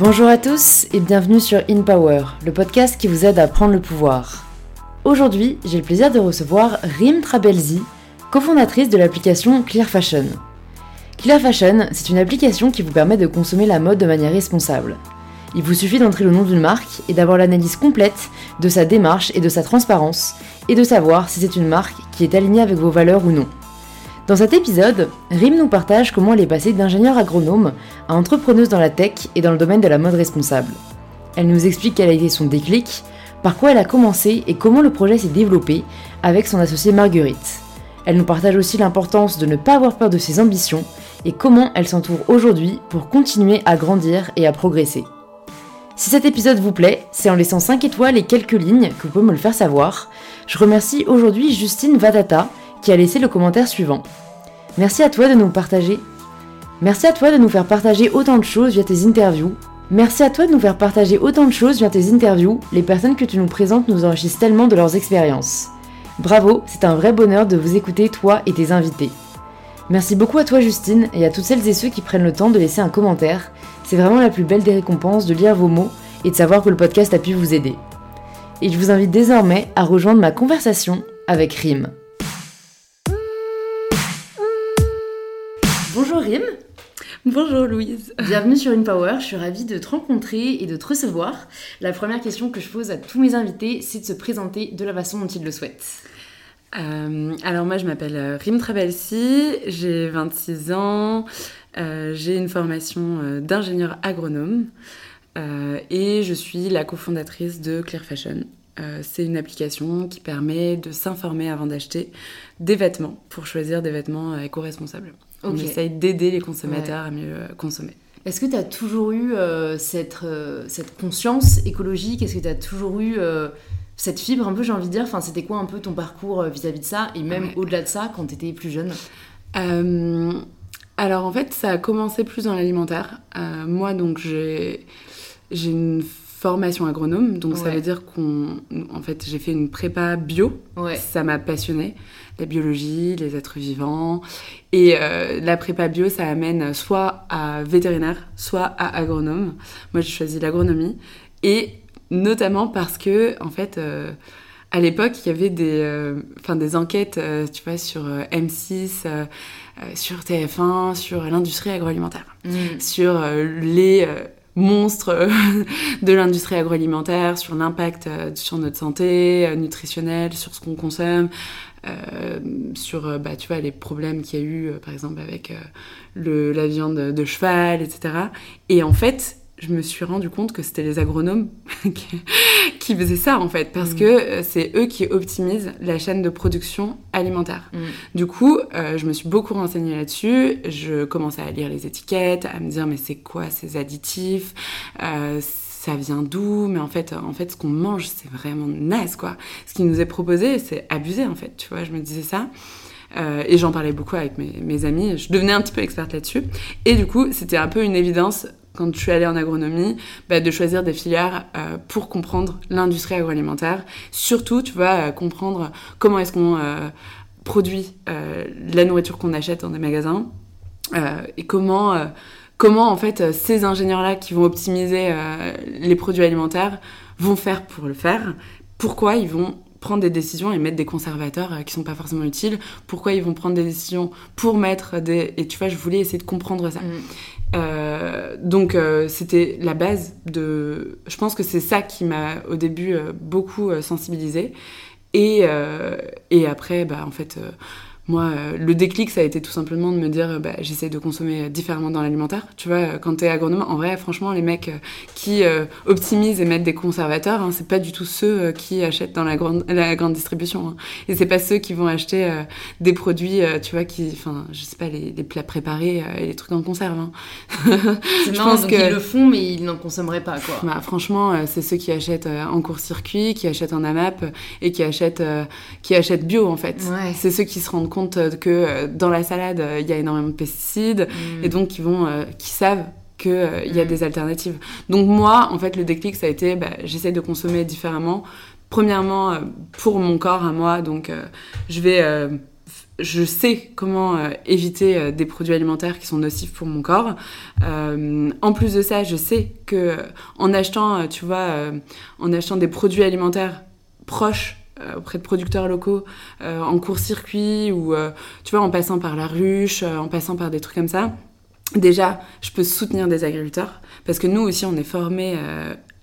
Bonjour à tous et bienvenue sur In Power, le podcast qui vous aide à prendre le pouvoir. Aujourd'hui, j'ai le plaisir de recevoir Rim Trabelsi, cofondatrice de l'application Clear Fashion. Clear Fashion, c'est une application qui vous permet de consommer la mode de manière responsable. Il vous suffit d'entrer le nom d'une marque et d'avoir l'analyse complète de sa démarche et de sa transparence, et de savoir si c'est une marque qui est alignée avec vos valeurs ou non. Dans cet épisode, Rim nous partage comment elle est passée d'ingénieure agronome à entrepreneuse dans la tech et dans le domaine de la mode responsable. Elle nous explique quel a été son déclic, par quoi elle a commencé et comment le projet s'est développé avec son associée Marguerite. Elle nous partage aussi l'importance de ne pas avoir peur de ses ambitions et comment elle s'entoure aujourd'hui pour continuer à grandir et à progresser. Si cet épisode vous plaît, c'est en laissant 5 étoiles et quelques lignes que vous pouvez me le faire savoir. Je remercie aujourd'hui Justine Vadata qui a laissé le commentaire suivant. Merci à toi de nous partager. Merci à toi de nous faire partager autant de choses via tes interviews. Merci à toi de nous faire partager autant de choses via tes interviews. Les personnes que tu nous présentes nous enrichissent tellement de leurs expériences. Bravo, c'est un vrai bonheur de vous écouter, toi et tes invités. Merci beaucoup à toi Justine et à toutes celles et ceux qui prennent le temps de laisser un commentaire. C'est vraiment la plus belle des récompenses de lire vos mots et de savoir que le podcast a pu vous aider. Et je vous invite désormais à rejoindre ma conversation avec Rim. Bonjour Rim. Bonjour Louise. Bienvenue sur InPower, je suis ravie de te rencontrer et de te recevoir. La première question que je pose à tous mes invités, c'est de se présenter de la façon dont ils le souhaitent. Euh, alors moi je m'appelle euh, Rim Travelsi, j'ai 26 ans, euh, j'ai une formation d'ingénieur agronome et je suis la cofondatrice de Clear Fashion. c'est une application qui permet de s'informer avant d'acheter des vêtements pour choisir des vêtements éco-responsables. On essaye d'aider les consommateurs à mieux consommer. Est-ce que tu as toujours eu cette, cette conscience écologique? Est-ce que tu as toujours eu cette fibre un peu, j'ai envie de dire, enfin, c'était quoi un peu ton parcours euh, vis-à-vis de ça? Et même au-delà de ça quand tu étais plus jeune? Euh, Alors en fait, ça a commencé plus dans l'alimentaire. Euh, moi, donc, j'ai une formation agronome, donc ça veut dire qu'on, en fait, j'ai fait une prépa bio. Ça m'a passionné, la biologie, les êtres vivants, et la prépa bio, ça amène soit à vétérinaire, soit à agronome. Moi, j'ai choisi l'agronomie, et notamment parce que, en fait, euh, à l'époque, il y avait des, euh, des enquêtes, euh, tu vois, sur M6, sur TF1, sur l'industrie agroalimentaire, mm. sur les monstres de l'industrie agroalimentaire, sur l'impact sur notre santé nutritionnelle, sur ce qu'on consomme, sur bah, tu vois, les problèmes qu'il y a eu, par exemple, avec le, la viande de cheval, etc. Et en fait, je me suis rendu compte que c'était les agronomes qui, faisaient ça en fait, parce mm. que euh, c'est eux qui optimisent la chaîne de production alimentaire. Mm. Du coup, euh, je me suis beaucoup renseignée là-dessus. Je commençais à lire les étiquettes, à me dire mais c'est quoi ces additifs? Euh, ça vient d'où? Mais en fait, en fait, ce qu'on mange, c'est vraiment naze, quoi. Ce qui nous est proposé, c'est abusé, en fait. Tu vois, je me disais ça. et j'en parlais beaucoup avec mes, mes, amis. Je devenais un petit peu experte là-dessus. Et du coup, c'était un peu une évidence quand je suis allée en agronomie, bah, de choisir des filières euh, pour comprendre l'industrie agroalimentaire. Surtout, tu vois, euh, comprendre comment est-ce qu'on euh, produit la nourriture qu'on achète dans des magasins et comment, comment en fait ces ingénieurs-là qui vont optimiser les produits alimentaires vont faire pour le faire. Pourquoi ils vont prendre des décisions et mettre des conservateurs qui sont pas forcément utiles? Pourquoi ils vont prendre des décisions pour mettre des... Et tu vois, je voulais essayer de comprendre ça. Mm. Euh, donc euh, c'était la base de... Je pense que c'est ça qui m'a au début euh, beaucoup sensibilisée. Et, et après, bah, en fait moi, euh, le déclic, ça a été tout simplement de me dire, euh, bah, j'essaie de consommer différemment dans l'alimentaire. Tu vois, euh, quand t'es agronome, en vrai, franchement, les mecs qui optimisent et mettent des conservateurs, hein, c'est pas du tout ceux qui achètent dans la grande, la grande distribution. Hein. Et c'est pas ceux qui vont acheter des produits, tu vois, qui, enfin, je sais pas, les, plats préparés et les trucs en conserve. Hein. je pense qu'ils le font, mais ils n'en consommeraient pas, quoi. Bah, franchement, c'est ceux qui achètent en court-circuit, qui achètent en AMAP et qui achètent, qui achètent bio, en fait. C'est ceux qui se rendent compte que euh, dans la salade, euh, il y a énormément de pesticides mm. et donc qui, vont, euh, qui savent qu'il il y a mm. des alternatives. Donc moi, en fait, le déclic, ça a été, bah, j'essaie de consommer différemment. Premièrement, pour mon corps à moi, donc je vais je sais comment euh, éviter euh, des produits alimentaires qui sont nocifs pour mon corps. Euh, en plus de ça, je sais que en achetant, tu vois, en achetant des produits alimentaires proches auprès de producteurs locaux, en court-circuit ou tu vois en passant par la ruche, en passant par des trucs comme ça. Déjà, je peux soutenir des agriculteurs parce que nous aussi, on est formés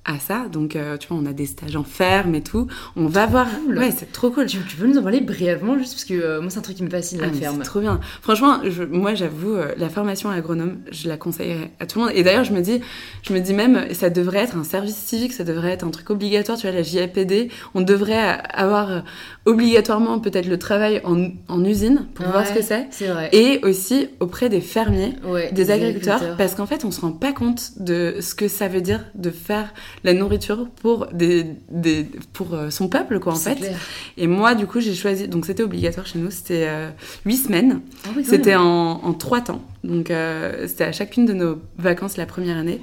à ça. Donc, euh, tu vois, on a des stages en ferme et tout. On va voir. Ouais, c'est trop cool. Tu, peux nous en parler brièvement, juste parce que euh, moi, c'est un truc qui me fascine, la ah, ferme. C'est trop bien. Franchement, je, moi, j'avoue, euh, la formation agronome, je la conseillerais à tout le monde. Et d'ailleurs, je me dis, je me dis même, ça devrait être un service civique, ça devrait être un truc obligatoire. Tu vois, la JAPD, on devrait avoir obligatoirement peut-être le travail en, en usine pour voir ce que c'est. C'est vrai. Et aussi auprès des fermiers, des, agriculteurs, parce qu'en fait, on se rend pas compte de ce que ça veut dire de faire la nourriture pour, des, des pour euh, son peuple, quoi, en fait. Et moi, du coup, j'ai choisi, donc c'était obligatoire chez nous, c'était euh, huit semaines. Ah c'était en, en, trois temps. Donc, euh, c'était à chacune de nos vacances la première année.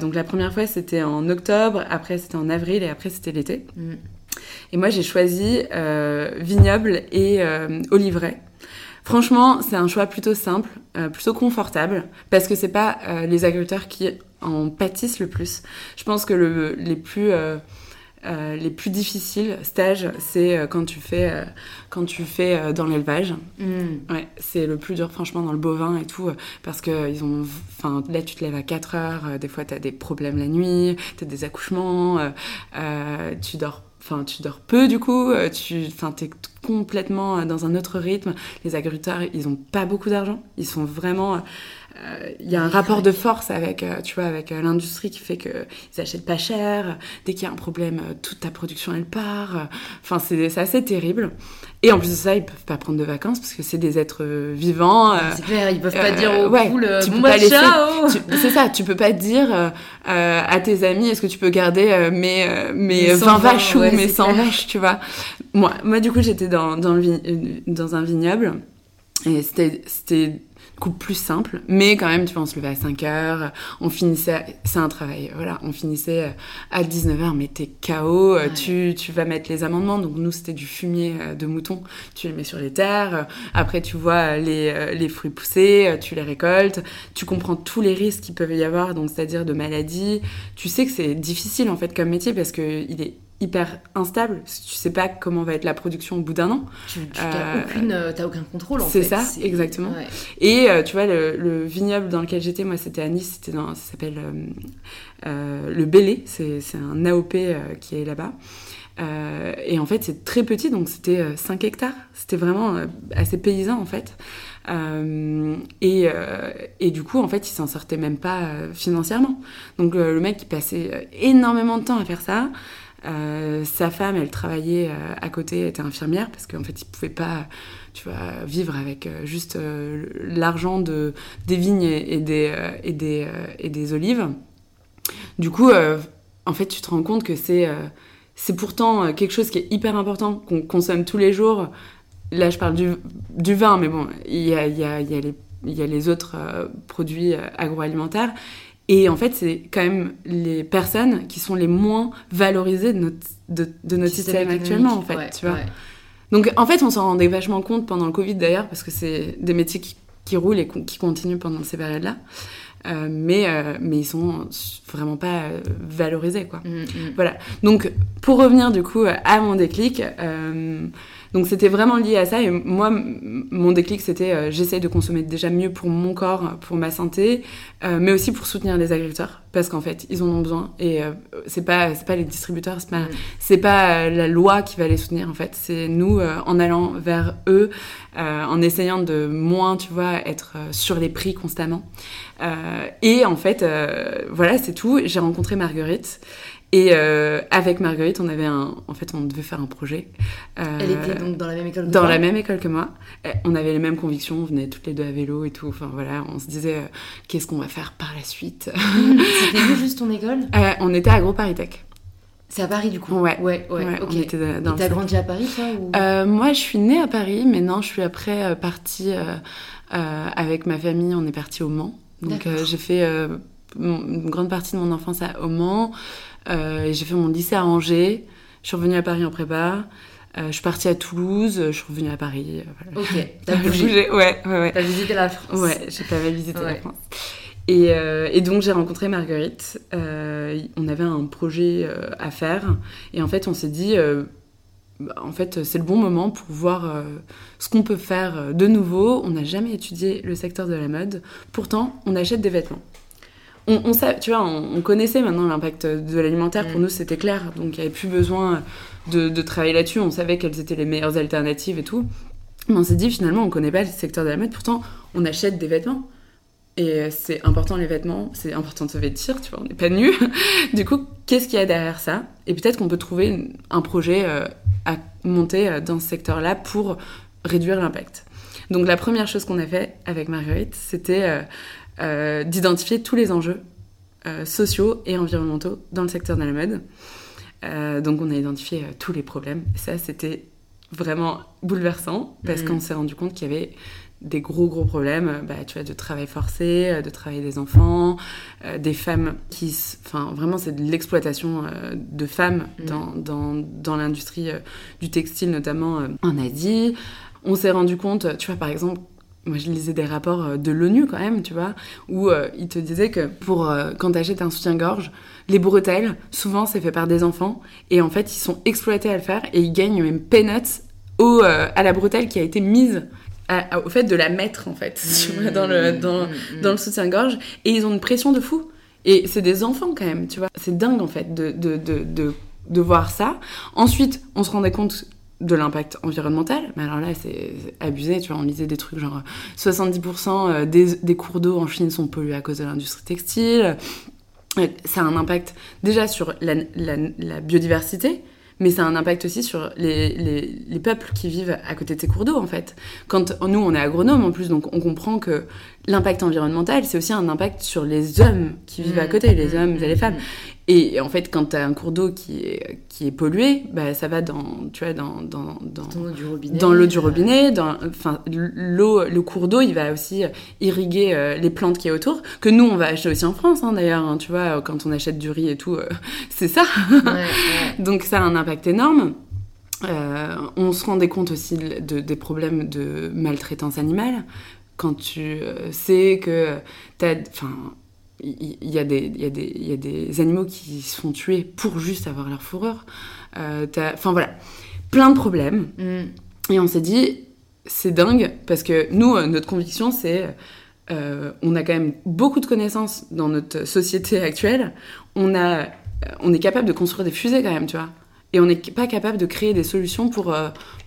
donc, la première fois, c'était en octobre, après, c'était en avril et après, c'était l'été. Mm. Et moi, j'ai choisi vignoble et oliveraie. Franchement, c'est un choix plutôt simple, plutôt confortable, parce que c'est pas les agriculteurs qui en pâtissent le plus. Je pense que le, les plus euh, euh, les plus difficiles stages, c'est euh, quand tu fais quand tu fais dans l'élevage. Mm. Ouais, c'est le plus dur franchement dans le bovin et tout parce que ils ont enfin là tu te lèves à 4 heures, des fois tu as des problèmes la nuit, tu as des accouchements, tu dors enfin tu dors peu du coup, tu enfin es complètement dans un autre rythme. Les agriculteurs, ils ont pas beaucoup d'argent, ils sont vraiment il y a un rapport de force avec, euh, tu vois, avec euh, l'industrie qui fait qu'ils achètent pas cher. Dès qu'il y a un problème, euh, toute ta production elle part. Enfin, c'est assez terrible. Et en plus de ça, ils peuvent pas prendre de vacances parce que c'est des êtres vivants. c'est clair, ils peuvent pas dire au ouais, poules, tu peux pas C'est ça, tu peux pas dire à tes amis, est-ce que tu peux garder mes mes 20 vaches ou mes 100 vaches, tu vois. Moi, moi du coup, j'étais dans dans, le dans un vignoble et c'était plus simple, mais quand même, tu vois, on se levait à 5 heures, on finissait, c'est un travail, voilà, on finissait euh, à 19h, mais t'es KO, euh, tu, tu vas mettre les amendements, donc nous, c'était du fumier euh, de mouton, tu les mets sur les terres, après, tu vois les, les fruits pousser, tu les récoltes, tu comprends tous les risques qu'il peut y avoir, donc c'est-à-dire de maladies, tu sais que c'est difficile, en fait, comme métier, parce que il est hyper instable. Tu sais pas comment va être la production au bout d'un an. Tu n'as euh, euh, aucun contrôle en fait. C'est ça, exactement. Et euh, tu vois, le, vignoble dans lequel j'étais, moi c'était à Nice, c'était dans, ça s'appelle le Bélé, c'est un AOP qui est là-bas. et en fait, c'est très petit, donc c'était 5 hectares. C'était vraiment assez paysan en fait. et, et, du coup, en fait, il s'en sortait même pas financièrement. Donc le mec, il passait énormément de temps à faire ça. Euh, sa femme, elle travaillait euh, à côté, était infirmière parce qu'en fait, il pouvait pas, vivre avec euh, juste l'argent de des vignes et, des et des et des olives. Du coup, en fait, tu te rends compte que c'est c'est pourtant quelque chose qui est hyper important qu'on consomme tous les jours. Là, je parle du, vin, mais bon, il y a, y, a, y, a y a les autres produits agroalimentaires. Et en fait, c'est quand même les personnes qui sont les moins valorisées de notre, de, notre système, actuellement, en fait, tu vois. Donc, en fait, on s'en rendait vachement compte pendant le Covid, d'ailleurs, parce que c'est des métiers qui, qui, roulent et qui continuent pendant ces périodes-là. Euh, mais, euh, mais ils sont vraiment pas euh, valorisés, quoi. Mm, mm. Voilà. Donc, pour revenir, du coup, à mon déclic... Donc c'était vraiment lié à ça. Et moi, mon déclic, c'était euh, j'essaie de consommer déjà mieux pour mon corps, pour ma santé, euh, mais aussi pour soutenir les agriculteurs, parce qu'en fait, ils en ont besoin. Et euh, c'est pas c'est pas les distributeurs, c'est pas mm. c'est pas la loi qui va les soutenir. En fait, c'est nous en allant vers eux, en essayant de moins, tu vois, être sur les prix constamment. et en fait, voilà, c'est tout. J'ai rencontré Marguerite. Et euh, avec Marguerite, on avait un, en fait, on devait faire un projet. Euh, Elle était donc dans la même école que Dans la même école que moi. On avait les mêmes convictions, on venait toutes les deux à vélo et tout. Enfin voilà, on se disait euh, qu'est-ce qu'on va faire par la suite? C'était juste ton école? On était à Gros Paris Tech. C'est à Paris du coup? Ouais, ouais, ouais. ouais on était dans t'as grandi à Paris toi ou... Moi je suis née à Paris, mais non, je suis après partie avec ma famille, on est parti au Mans. Donc j'ai fait une grande partie de mon enfance à, au Mans. Euh, j'ai fait mon lycée à Angers. Je suis revenue à Paris en prépa. je suis partie à Toulouse, je suis revenue à Paris. Voilà. Ok, t'as bougé. Ouais, ouais, ouais. T'as visité la France. Ouais, j'ai pas mal visité la France. Et, et, donc j'ai rencontré Marguerite. on avait un projet à faire. Et en fait, on s'est dit, bah, en fait, c'est le bon moment pour voir euh, ce qu'on peut faire euh, de nouveau. On n'a jamais étudié le secteur de la mode. Pourtant, on achète des vêtements. On, on tu vois, on, connaissait maintenant l'impact de l'alimentaire. Pour mm. nous, c'était clair. Donc, il n'y avait plus besoin de, travailler là-dessus. On savait quelles étaient les meilleures alternatives et tout. Mais on s'est dit, finalement, on ne connaît pas le secteur de la mode. Pourtant, on achète des vêtements. Et c'est important les vêtements, c'est important de se vêtir, tu vois, on n'est pas nus. du coup, qu'est-ce qu'il y a derrière ça? Et peut-être qu'on peut trouver un projet euh, à monter euh, dans ce secteur-là pour réduire l'impact. Donc la première chose qu'on a fait avec Marguerite, c'était euh, euh, d'identifier tous les enjeux sociaux et environnementaux dans le secteur de la mode. donc on a identifié tous les problèmes. ça, c'était vraiment bouleversant parce mmh. qu'on s'est rendu compte qu'il y avait des gros gros problèmes bah, tu vois, de travail forcé, euh, de travail des enfants, euh, des femmes qui... Enfin, vraiment, c'est de l'exploitation euh, de femmes mm. dans, dans, dans l'industrie du textile, notamment en Asie. On s'est rendu compte, tu vois, par exemple, moi je lisais des rapports de l'ONU quand même, tu vois, où ils te disaient que pour quand t'achètes un soutien-gorge, les bretelles, souvent c'est fait par des enfants, et en fait ils sont exploités à le faire, et ils gagnent même peanuts au, à la bretelle qui a été mise au fait de la mettre en fait mmh, dans le dans, mmh, dans le soutien-gorge et ils ont une pression de fou. Et c'est des enfants quand même tu vois. C'est dingue en fait de de, de, de, de voir ça. Ensuite on se rendait compte de l'impact environnemental, mais alors là c'est abusé, tu vois, on lisait des trucs genre 70% euh, des, des cours d'eau en Chine sont pollués à cause de l'industrie textile, euh, ça a un impact déjà sur la, la, biodiversité, mais ça a un impact aussi sur les, les, les, peuples qui vivent à côté de ces cours d'eau, en fait. Quand nous, on est agronome en plus, donc on comprend que l'impact environnemental, c'est aussi un impact sur les hommes qui vivent à mmh. côté, les mmh. hommes et les femmes. Et en fait, quand tu as un cours d'eau qui est, qui est pollué, bah, ça va dans, tu vois, dans, dans, dans, dans l'eau du robinet. Dans l'eau du robinet. Dans, enfin, l'eau, le cours d'eau, il va aussi irriguer euh, les plantes qui est autour, que nous, on va acheter aussi en France, hein, d'ailleurs. Hein, tu vois, quand on achète du riz et tout, euh, c'est ça. Donc ça a un impact énorme. Euh, on se rendait compte aussi de, des problèmes de maltraitance animale. Quand tu sais que t'as... Enfin, il y, a des, y, a des, y a des animaux qui se font tuer pour juste avoir leur fourrure. Euh, enfin voilà, plein de problèmes. Mm. Et on s'est dit, c'est dingue, parce que nous, euh, notre conviction, c'est... Euh, on a quand même beaucoup de connaissances dans notre société actuelle. On, a, on est capable de construire des fusées quand même, tu vois. Et on n'est pas capable de créer des solutions pour,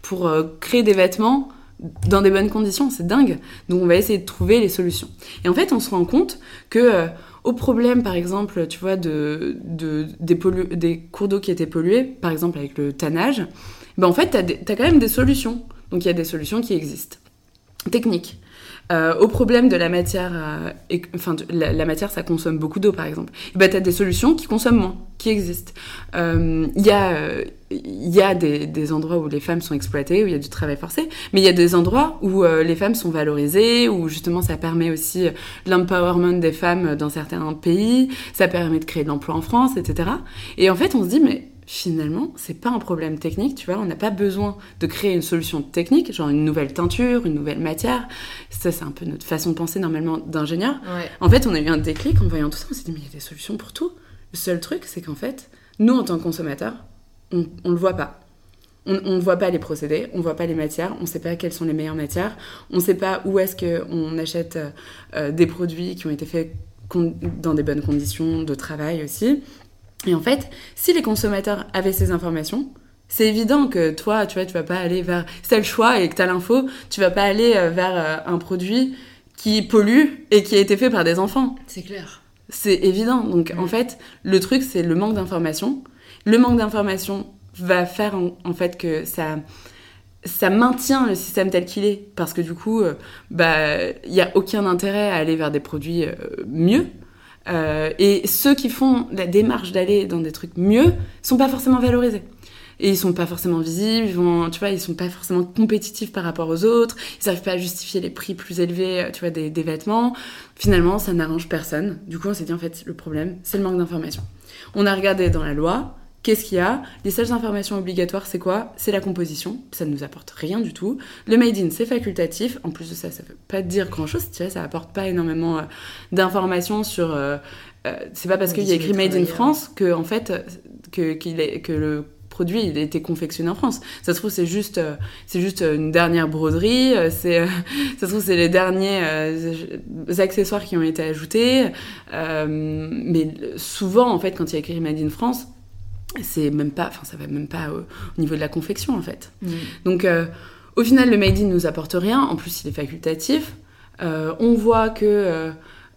pour créer des vêtements dans des bonnes conditions, c'est dingue. Donc on va essayer de trouver les solutions. Et en fait, on se rend compte que euh, au problème, par exemple, tu vois, de, de des, cours d'eau qui étaient pollués, par exemple avec le tannage, ben en fait, tu as, quand même des solutions. Donc il y a des solutions qui existent. Techniques. Euh, au problème de la matière, euh, enfin, la, matière, ça consomme beaucoup d'eau, par exemple. Et ben, tu as des solutions qui consomment moins, qui existent. Il euh, y a, y a des, des, endroits où les femmes sont exploitées, où il y a du travail forcé, mais il y a des endroits où les femmes sont valorisées, où justement ça permet aussi l'empowerment des femmes dans certains pays, ça permet de créer de l'emploi en France, etc. Et en fait, on se dit, mais finalement, c'est pas un problème technique, tu vois, on n'a pas besoin de créer une solution technique, genre une nouvelle teinture, une nouvelle matière. Ça, c'est un peu notre façon de penser normalement d'ingénieur. En fait, on a eu un déclic en voyant tout ça, on s'est dit, mais il y a des solutions pour tout. Le seul truc, c'est qu'en fait, nous, en tant que consommateurs, on, on le voit pas. On ne voit pas les procédés, on voit pas les matières, on ne sait pas quelles sont les meilleures matières, on ne sait pas où est-ce qu'on achète euh, des produits qui ont été faits dans des bonnes conditions de travail aussi. Et en fait, si les consommateurs avaient ces informations, c'est évident que toi, tu vois, tu vas pas aller vers. Si t'as le choix et que t'as l'info, tu vas pas aller euh, vers euh, un produit qui pollue et qui a été fait par des enfants. C'est clair. C'est évident. Donc en fait, le truc, c'est le manque d'information. Le manque d'information va faire en, fait que ça ça maintient le système tel qu'il est parce que du coup euh, bah il y a aucun intérêt à aller vers des produits mieux euh, et ceux qui font la démarche d'aller dans des trucs mieux sont pas forcément valorisés. Et ils sont pas forcément visibles, ils vont, tu vois, ils sont pas forcément compétitifs par rapport aux autres, ils n'arrivent pas à justifier les prix plus élevés, euh, tu vois, des, des vêtements. Finalement, ça n'arrange personne. Du coup, on s'est dit, en fait, le problème, c'est le manque d'information. On a regardé dans la loi Qu'est-ce qu'il y a? Les seules informations obligatoires, c'est quoi? C'est la composition. Ça ne nous apporte rien du tout. Le made in, c'est facultatif. En plus de ça, ça ne veut pas dire grand-chose. Tu vois, ça apporte pas énormément euh, d'informations sur. Euh, euh, c'est pas parce qu'il y a écrit made in France que en fait que, qu'il est, que le produit il a été confectionné en France. Ça se trouve c'est juste c'est juste une dernière broderie, c'est ça se trouve c'est les derniers accessoires qui ont été ajoutés. mais souvent en fait quand il y a écrit made in France, c'est même pas, enfin ça va même pas au, niveau de la confection en fait. Mm. Donc euh, au final le made in nous apporte rien, en plus il est facultatif. Euh, on voit que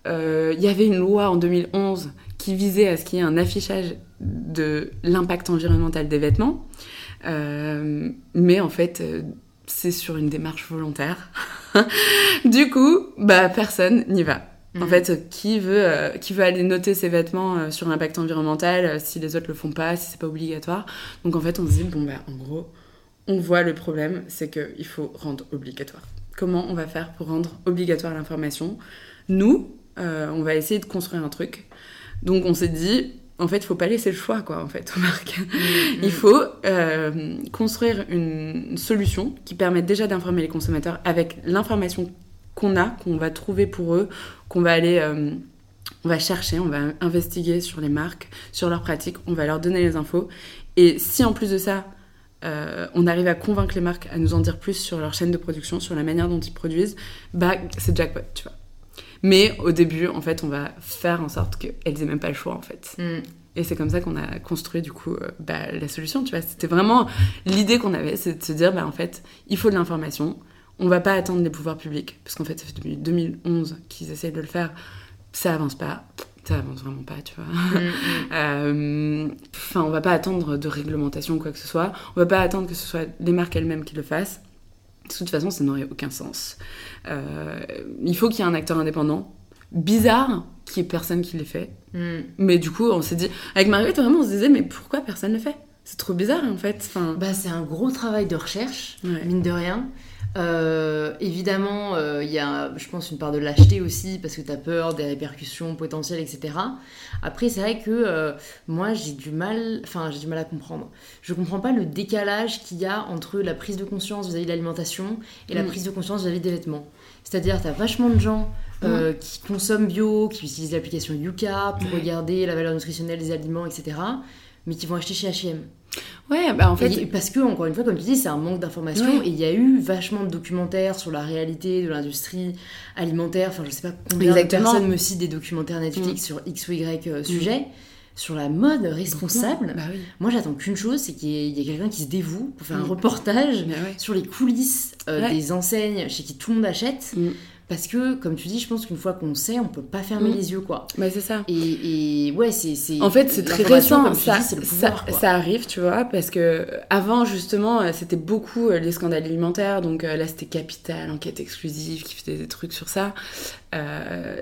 euh, il y avait une loi en 2011 qui visait à ce qu'il y ait un affichage de l'impact environnemental des vêtements, mais en fait c'est sur une démarche volontaire. du coup, bah personne n'y va. En mm. fait, qui veut, euh, qui veut aller noter ses vêtements euh, sur l'impact environnemental euh, si les autres le font pas, si c'est pas obligatoire? Donc en fait, on se dit, bon, bah, en gros, on voit le problème, c'est qu'il faut rendre obligatoire. Comment on va faire pour rendre obligatoire l'information? Nous, on va essayer de construire un truc. Donc on s'est dit, en fait, il faut pas laisser le choix, quoi, en fait, aux marques. Mm, mm. Il faut construire une solution qui permette déjà d'informer les consommateurs avec l'information qu'on a, qu'on va trouver pour eux, qu'on va aller, euh, on va chercher, on va investiguer sur les marques, sur leurs pratiques, on va leur donner les infos. Et si en plus de ça, euh, on arrive à convaincre les marques à nous en dire plus sur leur chaîne de production, sur la manière dont ils produisent, bah c'est jackpot, tu vois. Mais au début, en fait, on va faire en sorte qu'elles aient même pas le choix, en fait. Mm. Et c'est comme ça qu'on a construit du coup euh, bah, la solution, tu vois. C'était vraiment l'idée qu'on avait, c'est de se dire, bah en fait, il faut de l'information, on va pas attendre les pouvoirs publics, parce qu'en fait, ça fait depuis 2011 qu'ils essayent de le faire, ça avance pas. Ça avance vraiment pas, tu vois. Mm, mm. Euh, enfin, on va pas attendre de réglementation ou quoi que ce soit. On va pas attendre que ce soit les marques elles-mêmes qui le fassent. De toute façon, ça n'aurait aucun sens. Euh, il faut qu'il y ait un acteur indépendant. Bizarre qu'il y ait personne qui l'ait fait. Mm. Mais du coup, on s'est dit, avec Marguerite, vraiment, on se disait, mais pourquoi personne ne le fait? C'est trop bizarre, en fait. Enfin... Bah, c'est un gros travail de recherche, mine de rien. Euh, évidemment, euh, il y a, je pense, une part de lâcheté aussi, parce que tu as peur des répercussions potentielles, etc. Après, c'est vrai que euh, moi, j'ai du mal, enfin, j'ai du mal à comprendre. Je comprends pas le décalage qu'il y a entre la prise de conscience vis-à-vis de l'alimentation et la mm. prise de conscience vis-à-vis des vêtements. C'est-à-dire, tu as vachement de gens mm. qui consomment bio, qui utilisent l'application Yuka pour regarder la valeur nutritionnelle des aliments, etc., mais qui vont acheter chez H&M. Ouais, bah en fait. parce que, encore une fois, comme tu dis, c'est un manque d'information. Et il y a eu vachement de documentaires sur la réalité de l'industrie alimentaire. Enfin, je sais pas combien de personnes me citent des documentaires Netflix mm. sur X ou Y euh, sujet. Sur la mode responsable, bah moi j'attends qu'une chose, c'est qu'il y ait, quelqu'un qui se dévoue pour faire un mm. reportage bah sur les coulisses euh, des enseignes chez qui tout le monde achète. Parce que, comme tu dis, je pense qu'une fois qu'on sait, on peut pas fermer mm. les yeux, quoi. Bah, c'est ça. Et, ouais, c'est. En fait, c'est très récent. Ça, ça, arrive, tu vois, parce que avant, justement, euh, c'était beaucoup euh, les scandales alimentaires. Donc euh, là, c'était Capital, enquête exclusive, qui faisait des trucs sur ça.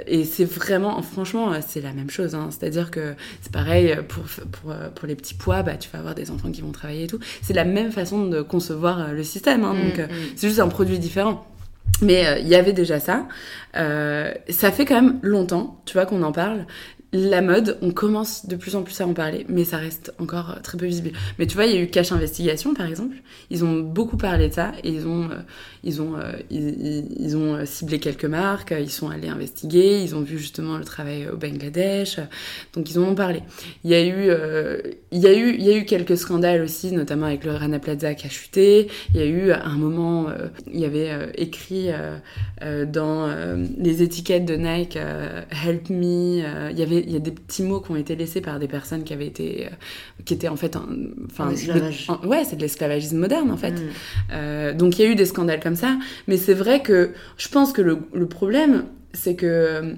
et c'est vraiment, franchement, c'est la même chose. Hein. C'est-à-dire que c'est pareil pour, pour, pour, les petits pois, bah, tu vas avoir des enfants qui vont travailler et tout. C'est la même façon de concevoir le système. Hein. Mm, donc, mm. c'est juste un produit différent. Mais euh, il y avait déjà ça. Euh, ça fait quand même longtemps, tu vois, qu'on en parle la mode, on commence de plus en plus à en parler, mais ça reste encore euh, très peu visible. Mais tu vois, il y a eu Cache Investigation, par exemple. Ils ont beaucoup parlé de ça et ils ont, ils ont, ils, ont ciblé quelques marques, ils sont allés investiguer, ils ont vu justement le travail au Bangladesh, donc ils en ont parlé. Il y a eu, il y a eu, il y a eu quelques scandales aussi, notamment avec le Rana Plaza qui a chuté. Il y a eu un moment, il y avait écrit dans les étiquettes de Nike Help Me, il y avait il y a des petits mots qui ont été laissés par des personnes qui avaient été, euh, qui étaient en fait, enfin, ouais, c'est de l'esclavagisme moderne en fait. Mm. Euh, donc il y a eu des scandales comme ça, mais c'est vrai que je pense que le, le problème, c'est que euh,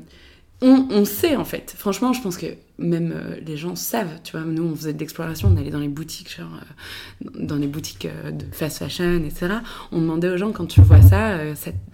on, on, sait en fait. Franchement, je pense que même les gens savent. Tu vois, nous on faisait de l'exploration, on allait dans les boutiques, genre dans les boutiques de fast fashion, etc. On demandait aux gens quand tu vois ça,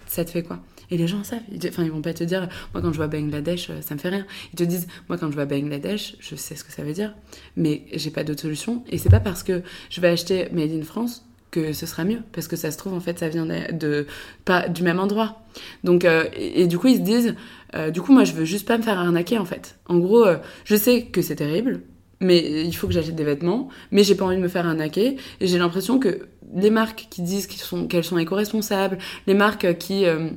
ça, te fait quoi? Et les gens savent. Enfin, ils vont pas te dire, moi quand je vois Bangladesh, euh, ça me fait rien. Ils te disent, moi quand je vois Bangladesh, je sais ce que ça veut dire, mais j'ai pas d'autre solution. Et c'est pas parce que je vais acheter Made in France que ce sera mieux. Parce que ça se trouve, en fait, ça vient de, pas du même endroit. Donc, euh, et, du coup, ils se disent, euh, du coup, moi, je veux juste pas me faire arnaquer, en fait. En gros, je sais que c'est terrible, mais il faut que j'achète des vêtements, mais j'ai pas envie de me faire arnaquer. Et j'ai l'impression que les marques qui disent qu'elles sont, qu'elles sont éco-responsables, les marques qui, euh,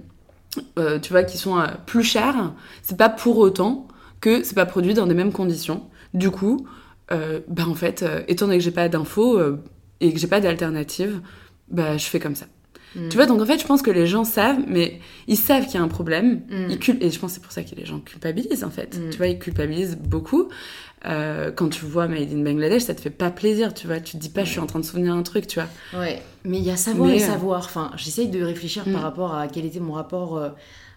euh, tu vois, qui sont euh, plus chères, c'est pas pour autant que c'est pas produit dans les mêmes conditions. Du coup, bah en fait, étant donné que j'ai pas d'infos et que j'ai pas d'alternative, bah je fais comme ça. Tu vois, donc en fait, je pense que les gens savent, mais ils savent qu'il y a un problème. Mm. Ils et je pense que c'est pour ça que les gens culpabilisent, en fait. Mm. Tu vois, ils culpabilisent beaucoup. Euh, quand tu vois Made in Bangladesh, ça te fait pas plaisir, tu vois. Tu te dis pas, je suis en train de souvenir un truc, tu vois. Ouais, mais il y a savoir et euh, savoir. Enfin, j'essaye de réfléchir par mm. rapport à quel était mon rapport euh,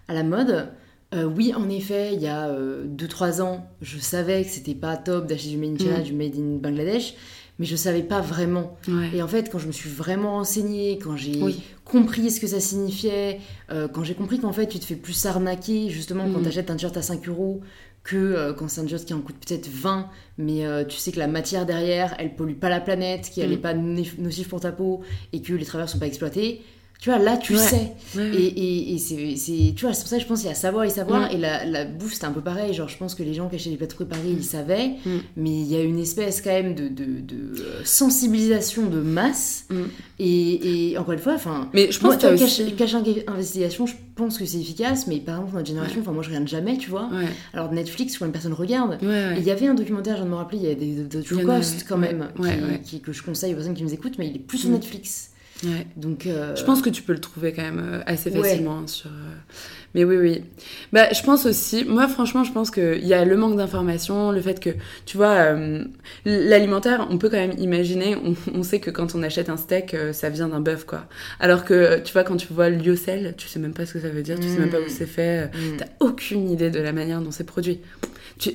à la mode. oui, en effet, il y a 2-3 ans, je savais que c'était pas top d'acheter du Made in China, du Made in Bangladesh mais je savais pas vraiment. Et en fait, quand je me suis vraiment renseignée, quand j'ai compris ce que ça signifiait, euh, quand j'ai compris qu'en fait, tu te fais plus arnaquer justement quand mm. tu achètes un t-shirt à 5 euros que euh, quand c'est un t-shirt qui en coûte peut-être 20, mais euh, tu sais que la matière derrière, elle pollue pas la planète, qu'elle n'est mm. pas nocive pour ta peau et que les travailleurs sont pas exploités tu vois, là, tu sais. Et, et, c'est, tu vois, c'est pour ça que je pense qu'il y a savoir et savoir. Et la, la bouffe, c'était un peu pareil. Genre, je pense que les gens qui achetaient des plateaux préparés, ils savaient. Mm. Mais il y a une espèce quand même de, de, de euh, sensibilisation de masse. Mm. Et, encore une fois, enfin. Mais je pense que. Aussi... Cache, investigation, je pense que c'est efficace. Mais par exemple, notre génération, enfin, moi, je regarde jamais, tu vois. Alors, Netflix, quand une personne regarde. Il y avait un documentaire, je viens de me rappeler, il y a des, des, quand même, qui, que je conseille aux personnes qui nous écoutent, mais il est plus sur mm. Netflix. Donc, euh, Je pense que tu peux le trouver quand même euh, assez facilement hein, sur. Euh, mais oui, oui. Bah, je pense aussi. Moi, franchement, je pense qu'il y a le manque d'informations, le fait que, tu vois, l'alimentaire, on peut quand même imaginer. On, sait que quand on achète un steak, ça vient d'un bœuf, quoi. Alors que, tu vois, quand tu vois lyocell, tu sais même pas ce que ça veut dire, tu sais même pas où mm. c'est fait, tu mm. t'as aucune idée de la manière dont c'est produit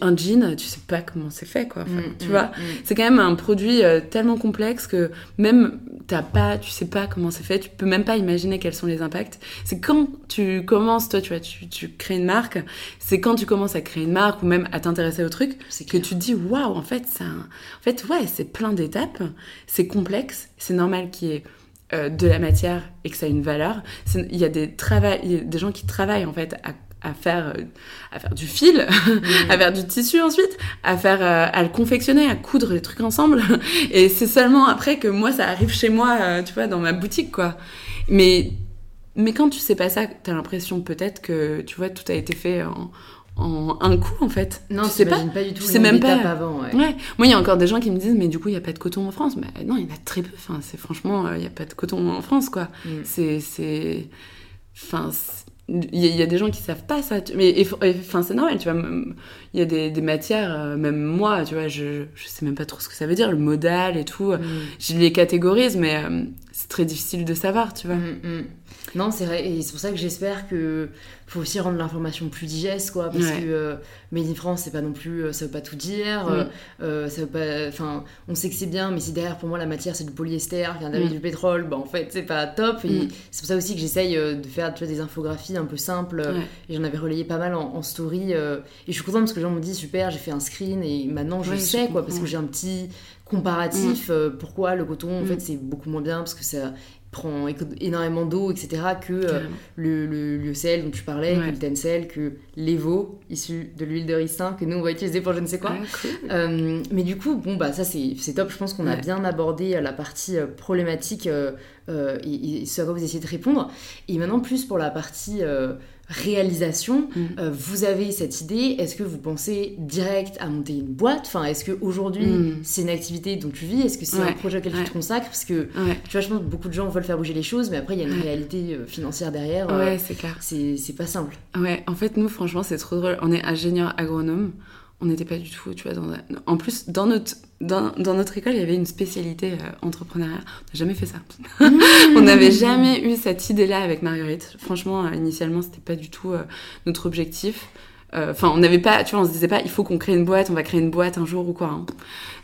un jean, tu sais pas comment c'est fait, quoi. Mm, tu vois, mm, mm. c'est quand même un produit euh, tellement complexe que même t'as pas, tu sais pas comment c'est fait, tu peux même pas imaginer quels sont les impacts. C'est quand tu commences, toi, tu vois, tu, tu crées une marque, c'est quand tu commences à créer une marque ou même à t'intéresser au truc, que tu te dis, waouh, en fait, c'est en fait, ouais, c'est plein d'étapes, c'est complexe, c'est normal qu'il y ait euh, de la matière et que ça ait une valeur. Il y a des, des gens qui travaillent en fait à à faire, euh, à faire du fil, mm. à faire du tissu ensuite, à faire, euh, à le confectionner, à coudre les trucs ensemble. Et c'est seulement après que moi, ça arrive chez moi, euh, tu vois, dans ma boutique, quoi. Mais, mais quand tu sais pas ça, t'as l'impression peut-être que, tu vois, tout a été fait en, en un coup, en fait. Non, tu sais pas, pas du tout. C'est même pas avant. Ouais. ouais. Moi, il y a encore des gens qui me disent, mais du coup, il y a pas de coton en France. Mais non, il y en a très peu. Enfin, c'est franchement, il y a pas de coton en France, quoi. Mm. C'est, c'est, enfin, il y, a des gens qui savent pas ça mais enfin c'est normal tu vois il y a des, des, matières euh, même moi tu vois je, je sais même pas trop ce que ça veut dire le modal et tout mm. je les catégorise mais euh, c'est très difficile de savoir tu vois mm, mm. Non, c'est vrai, et c'est pour ça que j'espère que faut aussi rendre l'information plus digeste, quoi, parce que euh, Made in France, c'est pas non plus, euh, ça veut pas tout dire, mm. euh, ça veut pas, enfin, on sait que c'est bien, mais si derrière pour moi la matière c'est du polyester, qui vient mm. du pétrole, bah en fait c'est pas top, et mm. c'est pour ça aussi que j'essaye de faire tu vois, des infographies un peu simples, et j'en avais relayé pas mal en, story, et je suis contente parce que les gens me disent super, j'ai fait un screen, et maintenant je sais, quoi, parce que j'ai un petit comparatif pourquoi le coton en fait c'est beaucoup moins bien parce que ça prend énormément d'eau, etc., que euh, le, le, le, sel dont tu parlais, que le tencel, que l'Evo, issu de l'huile de ricin, que nous on va utiliser pour je ne sais quoi. Euh, mais du coup, bon, bah ça c'est top, je pense qu'on a bien abordé euh, la partie problématique et, ce à quoi vous essayez de répondre. Et maintenant, plus pour la partie réalisation, mm. euh, vous avez cette idée, est-ce que vous pensez direct à monter une boîte? Enfin, est-ce qu'aujourd'hui, mm. c'est une activité dont tu vis? Est-ce que c'est un projet auquel tu te consacres? Parce que, tu vois, je pense que beaucoup de gens veulent faire bouger les choses, mais après, il y a une réalité euh, financière derrière. Ouais, euh, c'est clair. C'est pas simple. Ouais, en fait, nous, franchement, c'est trop drôle. On est ingénieur agronome on n'était pas du tout, tu vois, dans en plus, dans notre, dans, notre école, il y avait une spécialité euh, entrepreneuriat. On n'a jamais fait ça. on n'avait jamais eu cette idée-là avec Marguerite. Franchement, euh, initialement, c'était pas du tout euh, notre objectif. Enfin, on n'avait pas, tu vois, on se disait pas, il faut qu'on crée une boîte, on va créer une boîte un jour ou quoi. Hein.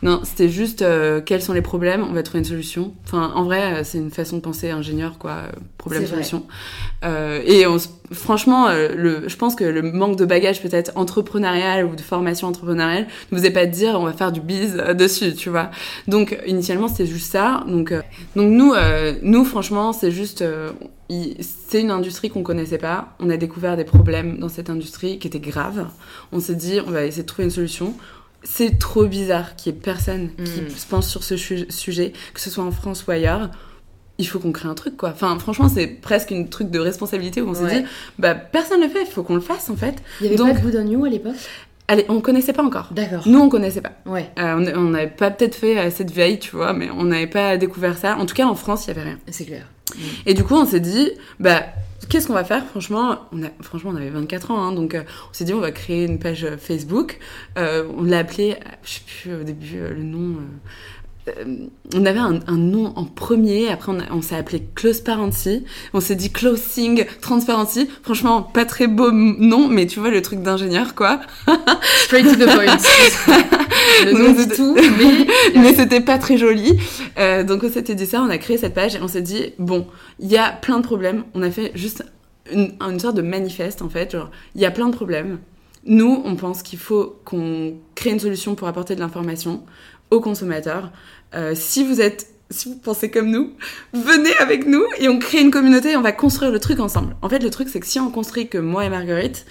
Non, c'était juste quels sont les problèmes, on va trouver une solution. Enfin, en vrai, c'est une façon de penser ingénieur, quoi, problème-solution. et on franchement, euh, le, je pense que le manque de bagage peut-être entrepreneurial ou de formation entrepreneuriale ne vous est pas de dire on va faire du biz euh, dessus, tu vois. Donc initialement c'était juste ça. Donc euh, donc nous nous franchement c'est juste c'est une industrie qu'on connaissait pas. On a découvert des problèmes dans cette industrie qui étaient graves. On s'est dit on va essayer de trouver une solution c'est trop bizarre qu'il y ait personne qui Mm. se pense sur ce su- sujet, que ce soit en France ou ailleurs. Il faut qu'on crée un truc, quoi. Enfin, franchement, c'est presque une truc de responsabilité où on s'est Ouais. dit, bah, personne le fait, il faut qu'on le fasse, en fait. Il y avait Donc- pas de Good on You à l'époque? Allez, on connaissait pas encore. D'accord. Nous, on connaissait pas. Ouais, Euh, on- on n'avait pas peut-être fait euh, cette veille, tu vois, mais on n'avait pas découvert ça. En tout cas, en France, il y avait rien. c'est clair. Et du coup, on s'est dit, bah, qu'est-ce qu'on va faire? Franchement, on franchement, on avait 24 ans, hein, donc euh, on s'est dit, on va créer une page euh, Facebook. Euh, on l'a appelé, euh, je sais plus au début le nom. Euh, on avait un, un nom en premier, après on, s'est appelé Close Parency, on s'est dit Closing Transparency. Franchement, pas très beau nom, mais tu vois le truc d'ingénieur quoi. Straight to the point. Le nom c'était- tout, mais mais c'était pas très joli. Euh, donc on s'était dit ça, on a créé cette page et on s'est dit bon, il y a plein de problèmes. On a fait juste une, une sorte de manifeste en fait, genre il y a plein de problèmes. Nous, on pense qu'il faut qu'on crée une solution pour apporter de l'information aux consommateurs. Euh, si vous êtes si vous pensez comme nous, venez avec nous et on crée une communauté et on va construire le truc ensemble. En fait, le truc, c'est que si on construit que moi et Marguerite,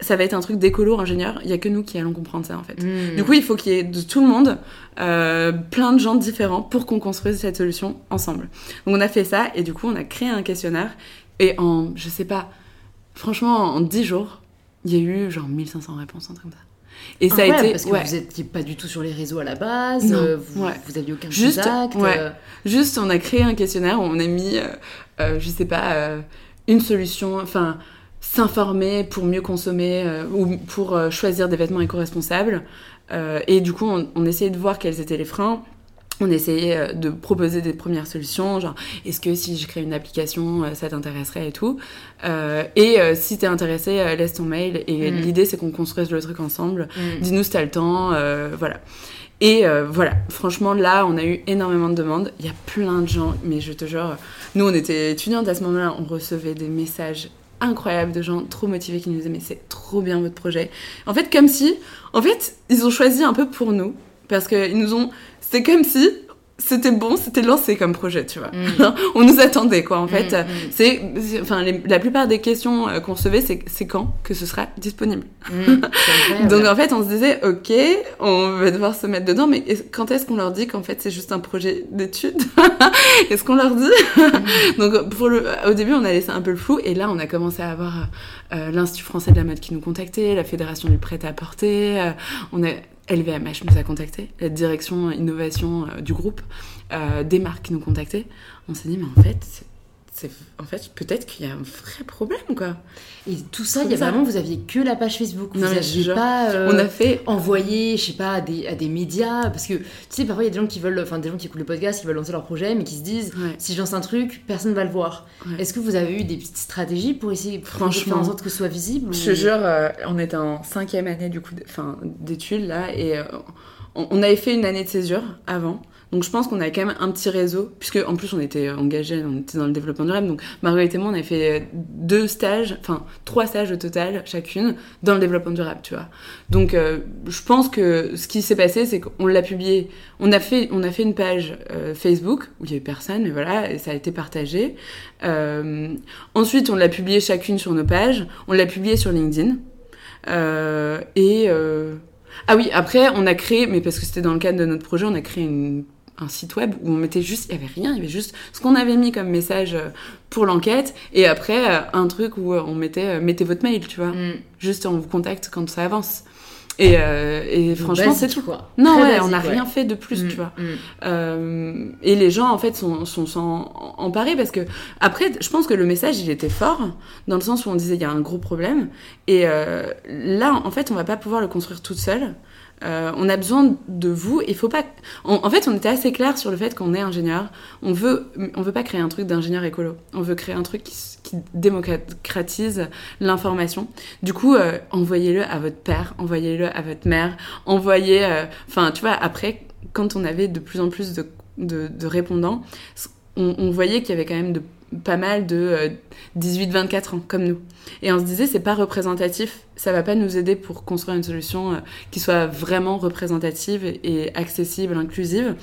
ça va être un truc d'écolo ingénieur. Il y a que nous qui allons comprendre ça, en fait. Mm. Du coup, il faut qu'il y ait de tout le monde, euh, plein de gens différents pour qu'on construise cette solution ensemble. Donc on a fait ça et du coup on a créé un questionnaire et en, je sais pas, franchement en 10 jours, il y a eu genre 1500 réponses, un truc comme ça. Et ça a Incroyable, été... parce que ouais. vous étiez pas du tout sur les réseaux à la base, Non, euh, vous, ouais. vous aviez aucun Juste, contact. euh, Juste, on a créé un questionnaire où on a mis, euh, euh, je sais pas, une solution, enfin, s'informer pour mieux consommer ou pour choisir des vêtements éco-responsables. Et du coup, on, on essayait de voir quels étaient les freins. On essayait euh, de proposer des premières solutions, genre est-ce que si je crée une application, euh, ça t'intéresserait et tout. Euh, et euh, si t'es intéressé, euh, laisse ton mail. Et Mm. l'idée, c'est qu'on construise le truc ensemble. mm. Dis-nous si t'as le temps, voilà. Et voilà, franchement, là, on a eu énormément de demandes. Il y a plein de gens, mais je te jure, nous, on était étudiantes à ce moment-là, on recevait des messages incroyables de gens trop motivés qui nous disaient mais c'est trop bien votre projet. En fait, comme si, en fait, ils ont choisi un peu pour nous, parce qu'ils nous ont, c'est comme si c'était bon, c'était lancé comme projet, tu vois. Mm. on nous attendait, quoi, en fait. Mm, mm. C'est, enfin, les- la plupart des questions euh, qu'on recevait, c'est c'est quand que ce sera disponible. Mm. Donc en fait, on se disait, ok, on va devoir se mettre dedans, mais est- quand est-ce qu'on leur dit qu'en fait c'est juste un projet d'études Est-ce qu'on leur dit? Donc pour le, au début, on a laissé un peu le flou, et là, on a commencé à avoir euh, l'Institut français de la mode qui nous contactait, la Fédération du prêt-à-porter, euh, on a LVMH nous a contacté, la direction innovation euh, du groupe, euh, des marques qui nous contactaient. On s'est dit, mais en fait, en fait peut-être qu'il y a un vrai problème quoi. Et tout ça, il y a ça. vraiment, vous aviez que la page Facebook. Vous mais je aviez jure, pas euh, On a fait envoyé, je sais pas, à des, à des médias. Parce que, tu sais, parfois, il y a des gens qui veulent, enfin, des gens qui écoutent le podcast, qui veulent lancer leur projet, mais qui se disent, Ouais. si je lance un truc, personne va le voir. Ouais. Est-ce que vous avez eu des petites stratégies pour essayer Franchement. faire en sorte que ce soit visible Je ou- jure, euh, on était en cinquième année du coup, enfin d'études là, et euh, on, on avait fait une année de césure avant. Donc je pense qu'on avait quand même un petit réseau, puisque en plus on était engagés, on était dans le développement durable. Donc Marguerite et moi, on avait fait deux stages, enfin trois stages au total chacune dans le développement durable, tu vois. Donc euh, je pense que ce qui s'est passé, c'est qu'on l'a publié. On a fait, on a fait une page euh, Facebook où il y avait personne, mais voilà, et ça a été partagé. Euh, ensuite, on l'a publié chacune sur nos pages. On l'a publié sur LinkedIn. Et ah oui, après on a créé, mais parce que c'était dans le cadre de notre projet, on a créé une- un site web où on mettait juste, il y avait rien, il y avait juste ce qu'on avait mis comme message euh, pour l'enquête, et après euh, un truc où euh, on mettait, mettez votre mail, tu vois, Mm. juste on vous contacte quand ça avance. Et, euh, franchement, c'est tout. Quoi. Non, ouais, basique, on n'a ouais. rien fait de plus, Mm, tu vois. mm. Euh, et les gens en fait sont, sont, sont emparés parce que après je pense que le message il était fort dans le sens où on disait il y a un gros problème et euh, là en fait on va pas pouvoir le construire toute seule Euh, on a besoin de vous il faut pas en fait on était assez clair sur le fait qu'on est ingénieur. On veut on veut pas créer un truc d'ingénieur écolo. On veut créer un truc qui, démocratise l'information. Du coup euh, envoyez-le à votre père envoyez-le à votre mère envoyez euh, enfin tu vois après quand on avait de plus en plus de, répondants, on, on voyait qu'il y avait quand même de, pas mal de euh, 18-24 ans comme nous. Et on se disait, c'est pas représentatif, ça va pas nous aider pour construire une solution euh, qui soit vraiment représentative et accessible, inclusive.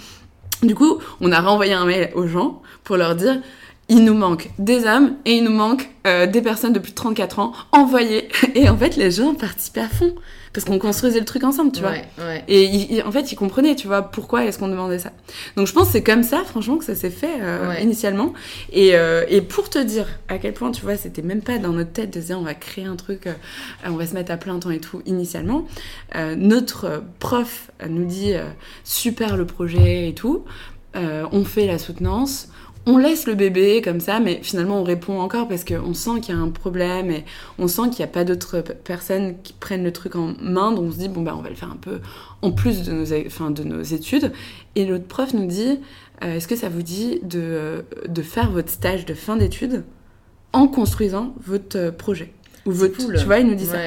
Du coup, on a renvoyé un mail aux gens pour leur dire, il nous manque des hommes et il nous manque euh, des personnes de plus de 34 ans envoyées. Et en fait, les gens participaient à fond parce qu'on construisait le truc ensemble, tu vois. Et en fait, ils comprenaient, tu vois, pourquoi est-ce qu'on demandait ça. Donc je pense que c'est comme ça, franchement, que ça s'est fait euh, initialement. Et, euh, et, pour te dire à quel point, tu vois, c'était même pas dans notre tête de dire on va créer un truc, euh, on va se mettre à plein temps et tout, initialement, notre prof nous dit super le projet et tout, on fait la soutenance on laisse le bébé comme ça, mais finalement on répond encore parce qu'on sent qu'il y a un problème et on sent qu'il n'y a pas d'autres personnes qui prennent le truc en main, donc on se dit bon bah on va le faire un peu en plus de nos, de nos études. Et l'autre prof nous dit euh, est-ce que ça vous dit de, de faire votre stage de fin d'études en construisant votre projet ou votre, tu vois, il nous dit ça.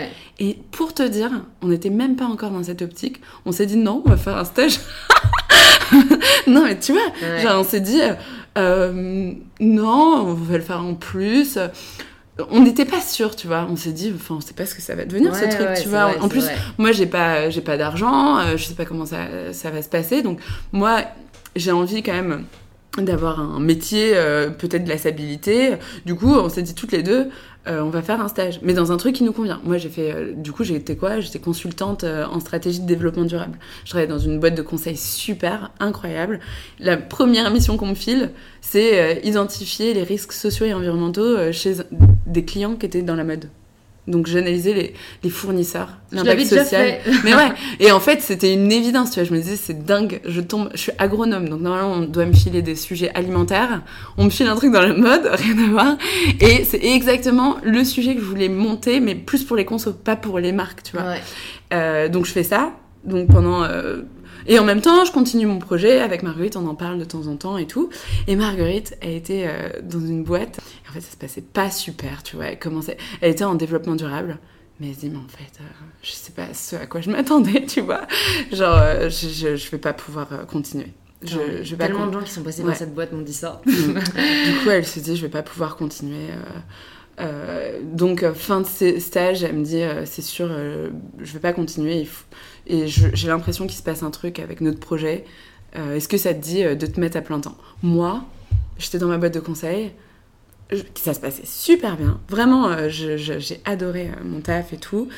Et pour te dire, on n'était même pas encore dans cette optique. On s'est dit non, on va faire un stage. non, mais tu vois, genre on s'est dit, euh, non, on va le faire en plus. On n'était pas sûr, tu vois. On s'est dit, enfin, on sait pas ce que ça va devenir ce truc, tu vois. en plus, moi, j'ai pas, j'ai pas d'argent, euh, je sais pas comment ça, ça va se passer. Donc, moi, j'ai envie quand même d'avoir un métier, euh, peut-être de la stabilité. Du coup, on s'est dit toutes les deux, euh, on va faire un stage, mais dans un truc qui nous convient. Moi, j'ai fait, euh, du coup, j'ai été quoi? J'étais consultante en stratégie de développement durable. Je travaillais dans une boîte de conseil super, incroyable. La première mission qu'on me file, c'est identifier les risques sociaux et environnementaux chez des clients qui étaient dans la mode. Donc j'analysais les, les fournisseurs, l'impact social. Mais ouais. Et en fait, c'était une évidence, tu vois. Je me disais, c'est dingue. Je tombe, je suis agronome, donc normalement on doit me filer des sujets alimentaires. On me file un truc dans la mode, rien à voir. Et c'est exactement le sujet que je voulais monter, mais plus pour les consos, pas pour les marques, tu vois. Ouais. Euh, donc je fais ça. Donc pendant euh, et en même temps, je continue mon projet avec Marguerite, on en parle de temps en temps et tout. Et Marguerite, elle était euh, dans une boîte. Et en fait, ça se passait pas super, tu vois. Elle commençait, elle était en développement durable. Mais elle se dit, mais en fait, euh, je sais pas ce à quoi je m'attendais, tu vois. Genre, euh, je, je, je, vais pas pouvoir continuer. Je, je vais tellement de gens qui sont passés dans cette boîte m'ont dit ça. du coup, elle se dit, je vais pas pouvoir continuer. donc, fin de stage, elle me dit, c'est sûr, je vais pas continuer. Il faut et j'ai l'impression qu'il se passe un truc avec notre projet. Euh, est-ce que ça te dit euh, de te mettre à plein temps? Moi, j'étais dans ma boîte de conseil, ça se passait super bien. Vraiment, euh, j'ai adoré mon taf et tout.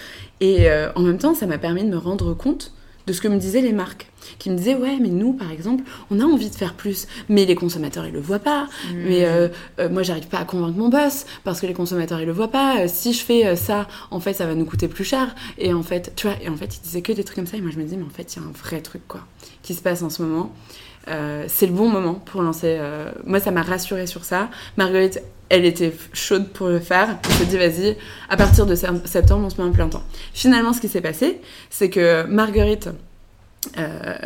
Et en même temps, ça m'a permis de me rendre compte de ce que me disaient les marques, qui me disaient ouais mais nous par exemple on a envie de faire plus, mais les consommateurs ils le voient pas, mmh. mais euh, euh, moi j'arrive pas à convaincre mon boss parce que les consommateurs ils le voient pas. Euh, si je fais ça, en fait ça va nous coûter plus cher et en fait tu vois et en fait ils disaient que des trucs comme ça et moi je me dis mais en fait il y a un vrai truc quoi qui se passe en ce moment. c'est le bon moment pour lancer. Moi, ça m'a rassurée sur ça. Marguerite, elle était chaude pour le faire. Elle s'est dit, vas-y, à partir de septembre, on se met en plein temps. Finalement, ce qui s'est passé, c'est que Marguerite, euh,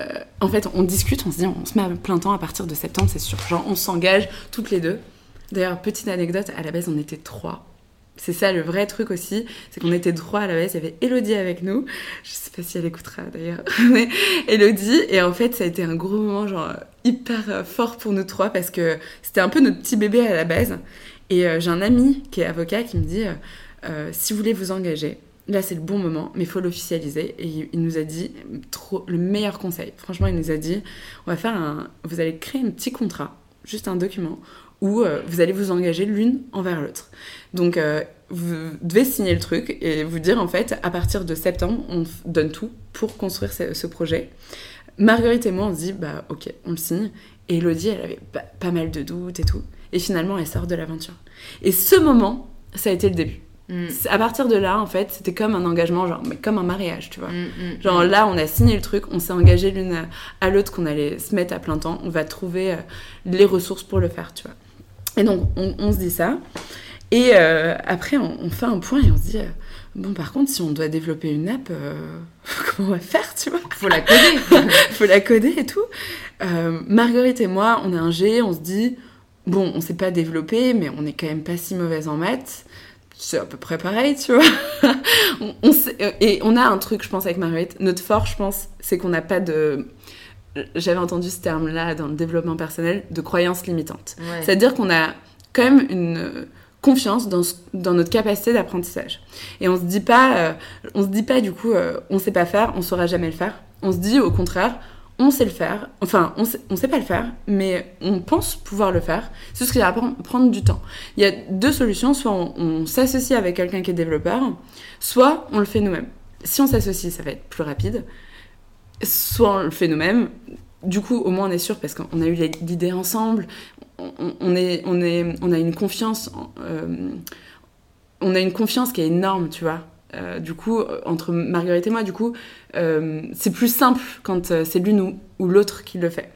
en fait, on discute, on se dit, on se met à plein temps à partir de septembre, c'est sûr. Genre, on s'engage toutes les deux. D'ailleurs, petite anecdote, à la base, on était trois. C'est ça le vrai truc aussi, c'est qu'on était trois à la base. Il y avait Elodie avec nous. Je sais pas si elle écoutera d'ailleurs. Mais Elodie, et en fait, ça a été un gros moment, genre hyper euh, fort pour nous trois parce que c'était un peu notre petit bébé à la base. Et euh, j'ai un ami qui est avocat qui me dit euh, si vous voulez vous engager, là c'est le bon moment, mais il faut l'officialiser. Et il nous a dit le meilleur conseil. Franchement, il nous a dit on va faire un. Vous allez créer un petit contrat, juste un document, où vous allez vous engager l'une envers l'autre. Donc, vous devez signer le truc et vous dire en fait, à partir de septembre, on donne tout pour construire ce, projet. Marguerite et moi, on se dit, bah ok, on le signe. Et Elodie, elle avait pas mal de doutes et tout. Et finalement, elle sort de l'aventure. Et ce moment, ça a été le début. Mm. À partir de là, en fait, c'était comme un engagement, genre, comme un mariage, tu vois. Mm, mm, genre là, on a signé le truc, on s'est engagé l'une à l'autre qu'on allait se mettre à plein temps, on va trouver euh, les ressources pour le faire, tu vois. Et donc, on, se dit ça. Et euh, après, on, fait un point et on se dit, euh, bon, par contre, si on doit développer une app, comment on va faire, tu vois? Faut la coder. Faut la coder et tout. Marguerite et moi, on a un G, on se dit, bon, on s'est pas développé, mais on est quand même pas si mauvaise en maths. C'est à peu près pareil, tu vois. on, et on a un truc, je pense, avec Marguerite. Notre force, je pense, c'est qu'on n'a pas de. J'avais entendu ce terme-là dans le développement personnel, de croyances limitantes. C'est-à-dire qu'on a quand même une confiance dans, dans notre capacité d'apprentissage. Et on se dit pas, euh, on se dit pas du coup, euh, on sait pas faire, on saura jamais le faire. On se dit au contraire, on sait le faire, enfin, on sait, sait pas le faire, mais on pense pouvoir le faire. C'est ce qui va prendre du temps. Il y a deux solutions, soit on, s'associe avec quelqu'un qui est développeur, soit on le fait nous-mêmes. Si on s'associe, ça va être plus rapide, soit on le fait nous-mêmes. Du coup, au moins on est sûr parce qu'on a eu l'idée ensemble, on, a une confiance, euh, on a une confiance qui est énorme, tu vois. Euh, du coup, entre Marguerite et moi, du coup, euh, c'est plus simple quand euh, c'est l'une ou, l'autre qui le fait.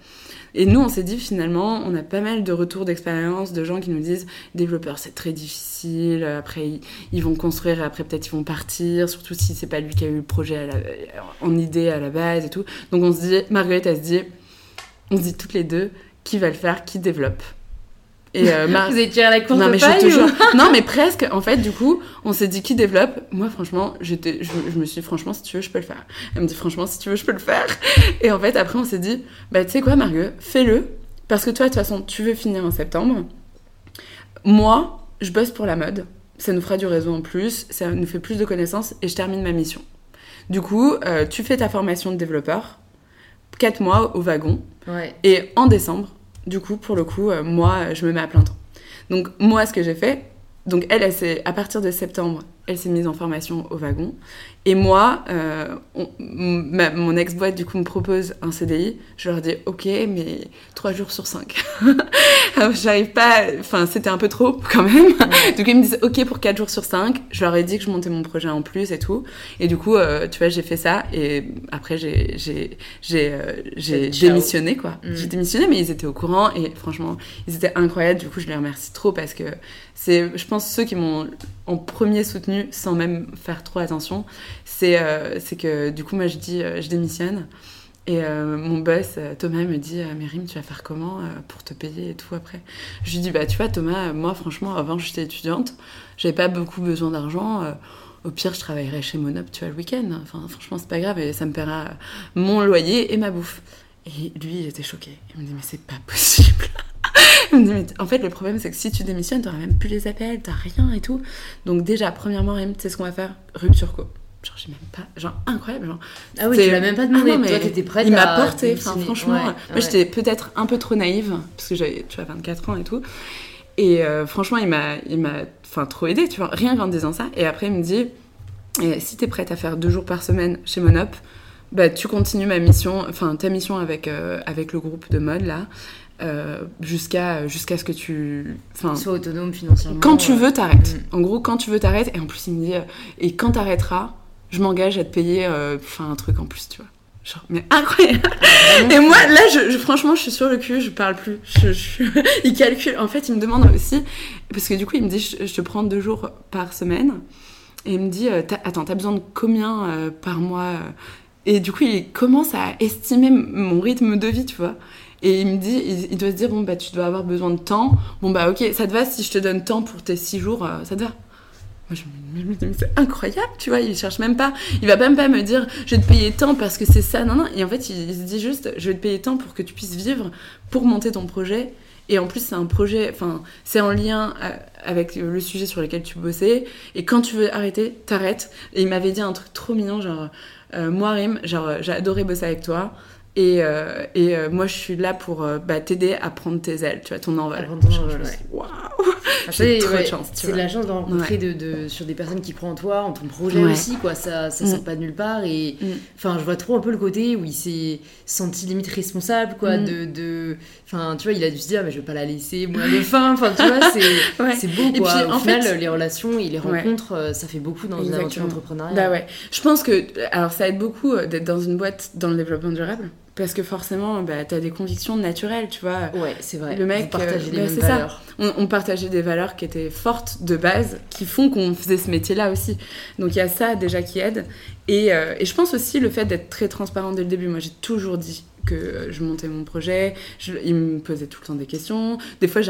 Et nous, on s'est dit finalement, on a pas mal de retours d'expérience de gens qui nous disent développeur, c'est très difficile. Après, ils, vont construire et après peut-être ils vont partir. Surtout si c'est pas lui qui a eu le projet en idée à la base et tout. Donc on se dit, Marguerite, elle se dit, on se dit toutes les deux, qui va le faire, qui développe. Et euh, Vous avez tiré la course non, mais je te jure. Non, mais presque. En fait, du coup, on s'est dit qui développe? Moi, franchement, j'étais, je, me suis dit, franchement, si tu veux, je peux le faire. Elle me dit, franchement, si tu veux, je peux le faire. Et en fait, après, on s'est dit, bah, tu sais quoi, Margot, fais-le. Parce que toi, de toute façon, tu veux finir en septembre. Moi, je bosse pour la mode. Ça nous fera du réseau en plus. Ça nous fait plus de connaissances. Et je termine ma mission. Du coup, euh, tu fais ta formation de développeur. 4 mois au wagon. Ouais. Et en décembre, du coup, pour le coup, euh, moi, je me mets à plein temps. Donc, moi, ce que j'ai fait, donc elle, elle à partir de septembre, elle s'est mise en formation au wagon. Et moi, euh, mon ex-boîte, du coup, me propose un CDI. Je leur dis, OK, mais trois jours sur cinq. J'arrive pas... Enfin, c'était un peu trop, quand même. Donc, ils me disent, OK pour quatre jours sur cinq. Je leur ai dit que je montais mon projet en plus et tout. Et du coup, euh, tu vois, j'ai fait ça. Et après, j'ai euh, démissionné, quoi. Mm. J'ai démissionné, mais ils étaient au courant. Et franchement, ils étaient incroyables. Du coup, je les remercie trop parce que c'est, je pense, ceux qui m'ont en premier soutenu sans même faire trop attention. C'est euh, que du coup, moi, je dis, euh, je démissionne. Et euh, mon boss, Thomas, me dit Mais Rim, tu vas faire comment pour te payer et tout après? Je lui dis Bah, tu vois, Thomas, moi, franchement, avant, j'étais étudiante, j'avais pas beaucoup besoin d'argent. au pire, je travaillerais chez Monop, tu vois, le week-end. Enfin, franchement, c'est pas grave et ça me paiera mon loyer et ma bouffe. Et lui, il était choqué. Il me dit Mais c'est pas possible en fait, le problème, c'est que si tu démissionnes, t'auras même plus les appels, t'as rien et tout. Donc, déjà, premièrement, tu sais ce qu'on va faire? Rupture co. Genre, j'ai même pas. Genre, incroyable. Genre, ah oui, tu l'as même pas demandé. Ah mais Toi, t'étais prête Il m'a porté. Enfin, franchement, moi, j'étais peut-être un peu trop naïve, parce que j'avais, tu vois, 24 ans et tout. Et euh, franchement, il m'a, il m'a, enfin, trop aidé, tu vois, rien qu'en disant ça. Et après, il me dit, eh, si t'es prête à faire deux jours par semaine chez Monop, bah, tu continues ma mission, enfin, ta mission avec, euh, avec le groupe de mode, là. Euh, jusqu'à jusqu'à ce que tu sois autonome financièrement quand tu veux t'arrêtes. mm. en gros quand tu veux t'arrêtes. Et en plus il me dit euh, et quand t'arrêteras je m'engage à te payer euh, enfin un truc en plus tu vois. Genre mais incroyable. Et moi là je, franchement je suis sur le cul je parle plus. Je, il calcule. En fait il me demande aussi parce que du coup il me dit je, te prends deux jours par semaine. Et il me dit attends t'as besoin de combien par mois et du coup il commence à estimer mon rythme de vie tu vois et il me dit, il, doit se dire, bon, bah, tu dois avoir besoin de temps. Bon, bah, ok, ça te va si je te donne temps pour tes six jours, euh, ça te va? Moi, je me dis, c'est incroyable, tu vois, il cherche même pas, il va même pas me dire, je vais te payer tant parce que c'est ça, non, non. Et en fait, il, se dit juste, je vais te payer tant pour que tu puisses vivre, pour monter ton projet. Et en plus, c'est un projet, enfin, c'est en lien euh, avec le sujet sur lequel tu bossais. Et quand tu veux arrêter, t'arrêtes. Et il m'avait dit un truc trop mignon, genre, euh, moi, Rim, genre, j'ai adoré bosser avec toi. Et, euh, et euh, moi, je suis là pour euh, bah, t'aider à prendre tes ailes, tu vois, ton envol. Waouh J'ai trop de chance, C'est de la chance de rencontrer de, de, sur des personnes qui croient en toi, en ton projet aussi, quoi. Ça, ça sort mm. pas de nulle part. Et mm. enfin, je vois trop un peu le côté où il s'est senti limite responsable, quoi. Mm. De, enfin, tu vois, il a dû se dire, mais je vais pas la laisser moi de fin. Enfin, tu vois, c'est beau, quoi. Et puis, Au en final, fait, les relations et les rencontres, ça fait beaucoup dans une aventure entrepreneuriale. Bah ouais. Je pense que, alors, ça aide beaucoup d'être dans une boîte dans le développement durable. Parce que forcément, bah, tu as des convictions naturelles, tu vois. Ouais, c'est vrai. Le mec, partageait euh, bah, valeurs. Ça. On, partageait des valeurs qui étaient fortes de base, qui font qu'on faisait ce métier-là aussi. Donc il y a ça déjà qui aide. Et, euh, et je pense aussi le fait d'être très transparent dès le début. Moi, j'ai toujours dit que je montais mon projet. il me posait tout le temps des questions. Des fois,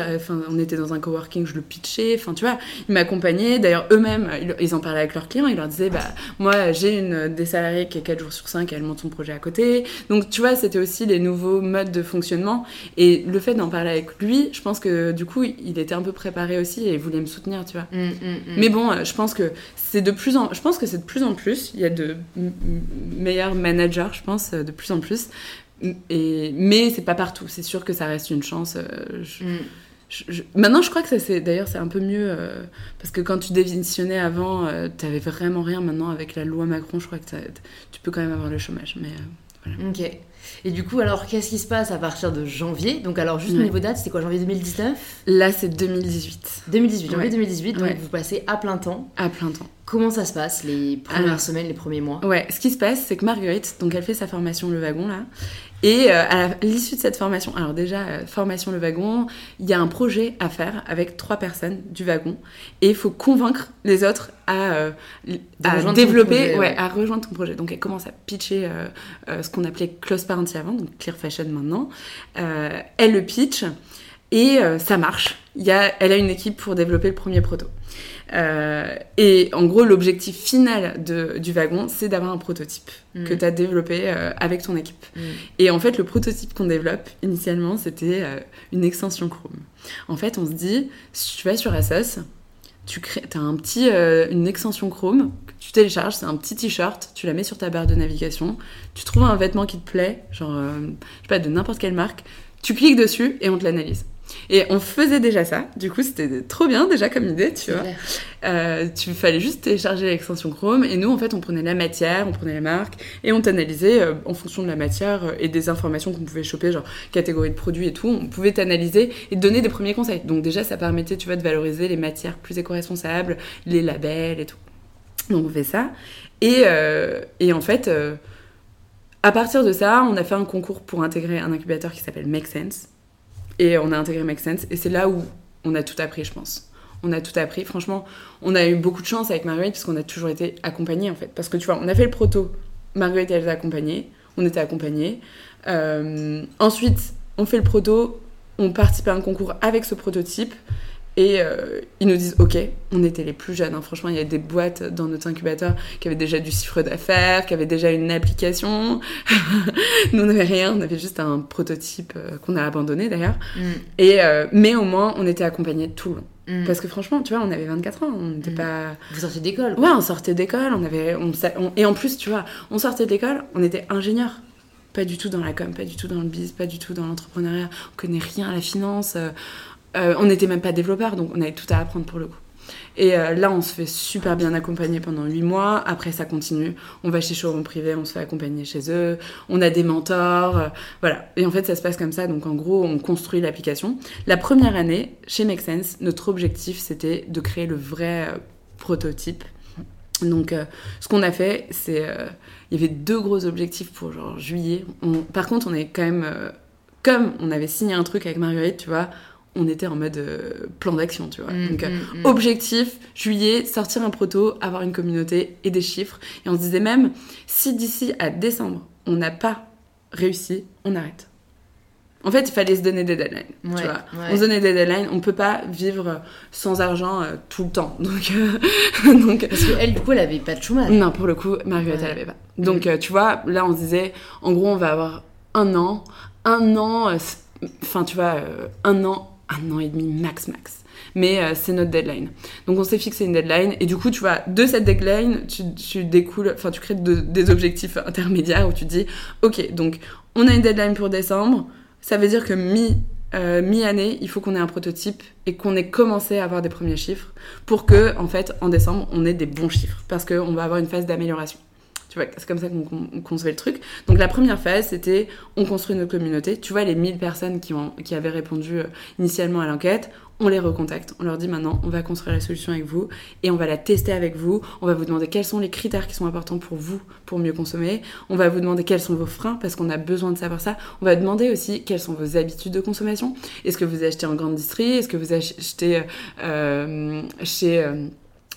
on était dans un coworking, je le pitchais. Enfin, tu vois, il m'accompagnait. D'ailleurs, eux-mêmes, ils, en parlaient avec leurs clients. Ils leur disaient, bah, moi, j'ai une des salariés qui est 4 jours sur 5, elle monte son projet à côté. Donc, tu vois, c'était aussi les nouveaux modes de fonctionnement. Et le fait d'en parler avec lui, je pense que du coup, il était un peu préparé aussi et il voulait me soutenir, tu vois. Mmh, mmh, mmh. Mais bon, je pense que c'est de plus en, je pense que c'est de plus en plus. Il y a de meilleurs managers, je pense, de plus en plus Et, mais c'est pas partout. C'est sûr que ça reste une chance. Mm. Maintenant, je crois que ça c'est d'ailleurs c'est un peu mieux parce que quand tu démissionnais avant, tu avais vraiment rien. Maintenant, avec la loi Macron, je crois que tu peux quand même avoir le chômage. Mais Ok. Et du coup, alors, qu'est-ce qui se passe à partir de janvier? Donc, alors, juste au niveau date, c'est quoi, janvier 2019 Là, c'est 2018. 2018, janvier 2018, donc vous passez à plein temps. À plein temps. Comment ça se passe les premières semaines, les premiers mois Ouais, ce qui se passe, c'est que Marguerite, donc elle fait sa formation Le Wagon là, et euh, à l'issue de cette formation, alors déjà, euh, formation Le Wagon, il y a un projet à faire avec trois personnes du wagon, et il faut convaincre les autres à, euh, développer, ouais, à rejoindre ton projet. Donc elle commence à pitcher ce qu'on appelait Close Parenting avant, donc Clear Fashion maintenant. elle le pitch, et ça marche. Il y a, elle a une équipe pour développer le premier proto. Euh, et en gros, l'objectif final de, du wagon, c'est d'avoir un prototype mm. que tu as développé euh, avec ton équipe. Mm. Et en fait, le prototype qu'on développe, initialement, c'était euh, une extension Chrome. En fait, on se dit, si tu vas sur Asos, tu crées, as un petit, une extension Chrome que tu télécharges, c'est un petit t-shirt, tu la mets sur ta barre de navigation, tu trouves un vêtement qui te plaît, genre, je sais pas, de n'importe quelle marque, tu cliques dessus et on te l'analyse. Et on faisait déjà ça. Du coup, c'était trop bien déjà comme idée, tu vois. Euh, tu fallait juste télécharger l'extension Chrome et nous, en fait, on prenait la matière, on prenait la marque et on t'analysait euh, en fonction de la matière euh, et des informations qu'on pouvait choper, genre catégorie de produits et tout. On pouvait t'analyser et te donner des premiers conseils. Donc déjà, ça permettait, tu vois, de valoriser les matières plus éco-responsables, les labels et tout. Donc on fait ça. Et, et en fait, à partir de ça, on a fait un concours pour intégrer un incubateur qui s'appelle Make Sense et on a intégré Make Sense. Et c'est là où on a tout appris, je pense. On a tout appris. Franchement, on a eu beaucoup de chance avec Marguerite parce qu'on a toujours été accompagnés, en fait. Parce que tu vois, on a fait le proto. Marguerite, elle les a accompagnés. On était accompagnés. Euh, ensuite, on fait le proto. On participe à un concours avec ce prototype. Et euh, ils nous disent, OK, on était les plus jeunes. Hein. Franchement, il y a des boîtes dans notre incubateur qui avaient déjà du chiffre d'affaires, qui avaient déjà une application. nous, on n'avait rien. On avait juste un prototype euh, qu'on a abandonné d'ailleurs. Mm. Et euh, mais au moins, on était accompagnés tout le long. Mm. Parce que franchement, tu vois, on avait 24 ans, on n'était mm. pas... Vous sortiez d'école Ouais, on sortait d'école, on avait... On, et en plus, tu vois, on sortait d'école, on était ingénieur. Pas du tout dans la com, pas du tout dans le biz, pas du tout dans l'entrepreneuriat. On connaît rien à la finance. Euh, on n'était même pas développeur, donc on avait tout à apprendre pour le coup. Et euh, là, on se fait super bien accompagner pendant 8 mois. Après, ça continue. On va chez showroom privé, on se fait accompagner chez eux. On a des mentors. Euh, voilà. Et en fait, ça se passe comme ça. Donc, en gros, on construit l'application. La première année, chez Make Sense, notre objectif, c'était de créer le vrai prototype. Donc, ce qu'on a fait, c'est. Il y avait deux gros objectifs pour genre juillet. par contre, on est quand même. comme on avait signé un truc avec Marguerite, tu vois, on était en mode euh, plan d'action, tu vois. Mm, Donc, euh, mm, mm. objectif, juillet, sortir un proto, avoir une communauté et des chiffres. Et on se disait même, si d'ici à décembre, on n'a pas réussi, on arrête. En fait, il fallait se donner des deadlines. tu vois. On se donnait des deadlines. On peut pas vivre sans argent euh, tout le temps. Donc, donc parce qu'elle, du coup, elle avait pas de chômage. Non, pour le coup, Marguerite, elle avait pas. Donc, tu vois, là, on se disait, en gros, on va avoir un an, un an, enfin, tu vois, un an un an et demi max max. Mais euh, c'est notre deadline. Donc on s'est fixé une deadline et du coup tu vois de cette deadline tu, tu découles, enfin tu crées des objectifs intermédiaires où tu dis ok donc on a une deadline pour décembre, ça veut dire que mi euh, mi-année, il faut qu'on ait un prototype et qu'on ait commencé à avoir des premiers chiffres pour que, en fait, en décembre, on ait des bons chiffres parce qu'on va avoir une phase d'amélioration. Tu vois, c'est comme ça qu'on concevait le truc. Donc la première phase, c'était on construit notre communauté. Tu vois, les 1000 personnes qui, ont, qui avaient répondu euh, initialement à l'enquête, on les recontacte. On leur dit maintenant, on va construire la solution avec vous et on va la tester avec vous. On va vous demander quels sont les critères qui sont importants pour vous pour mieux consommer. On va vous demander quels sont vos freins parce qu'on a besoin de savoir ça. On va demander aussi quelles sont vos habitudes de consommation. Est-ce que vous achetez en grande distrie? Est-ce que vous achetez euh, chez... Euh,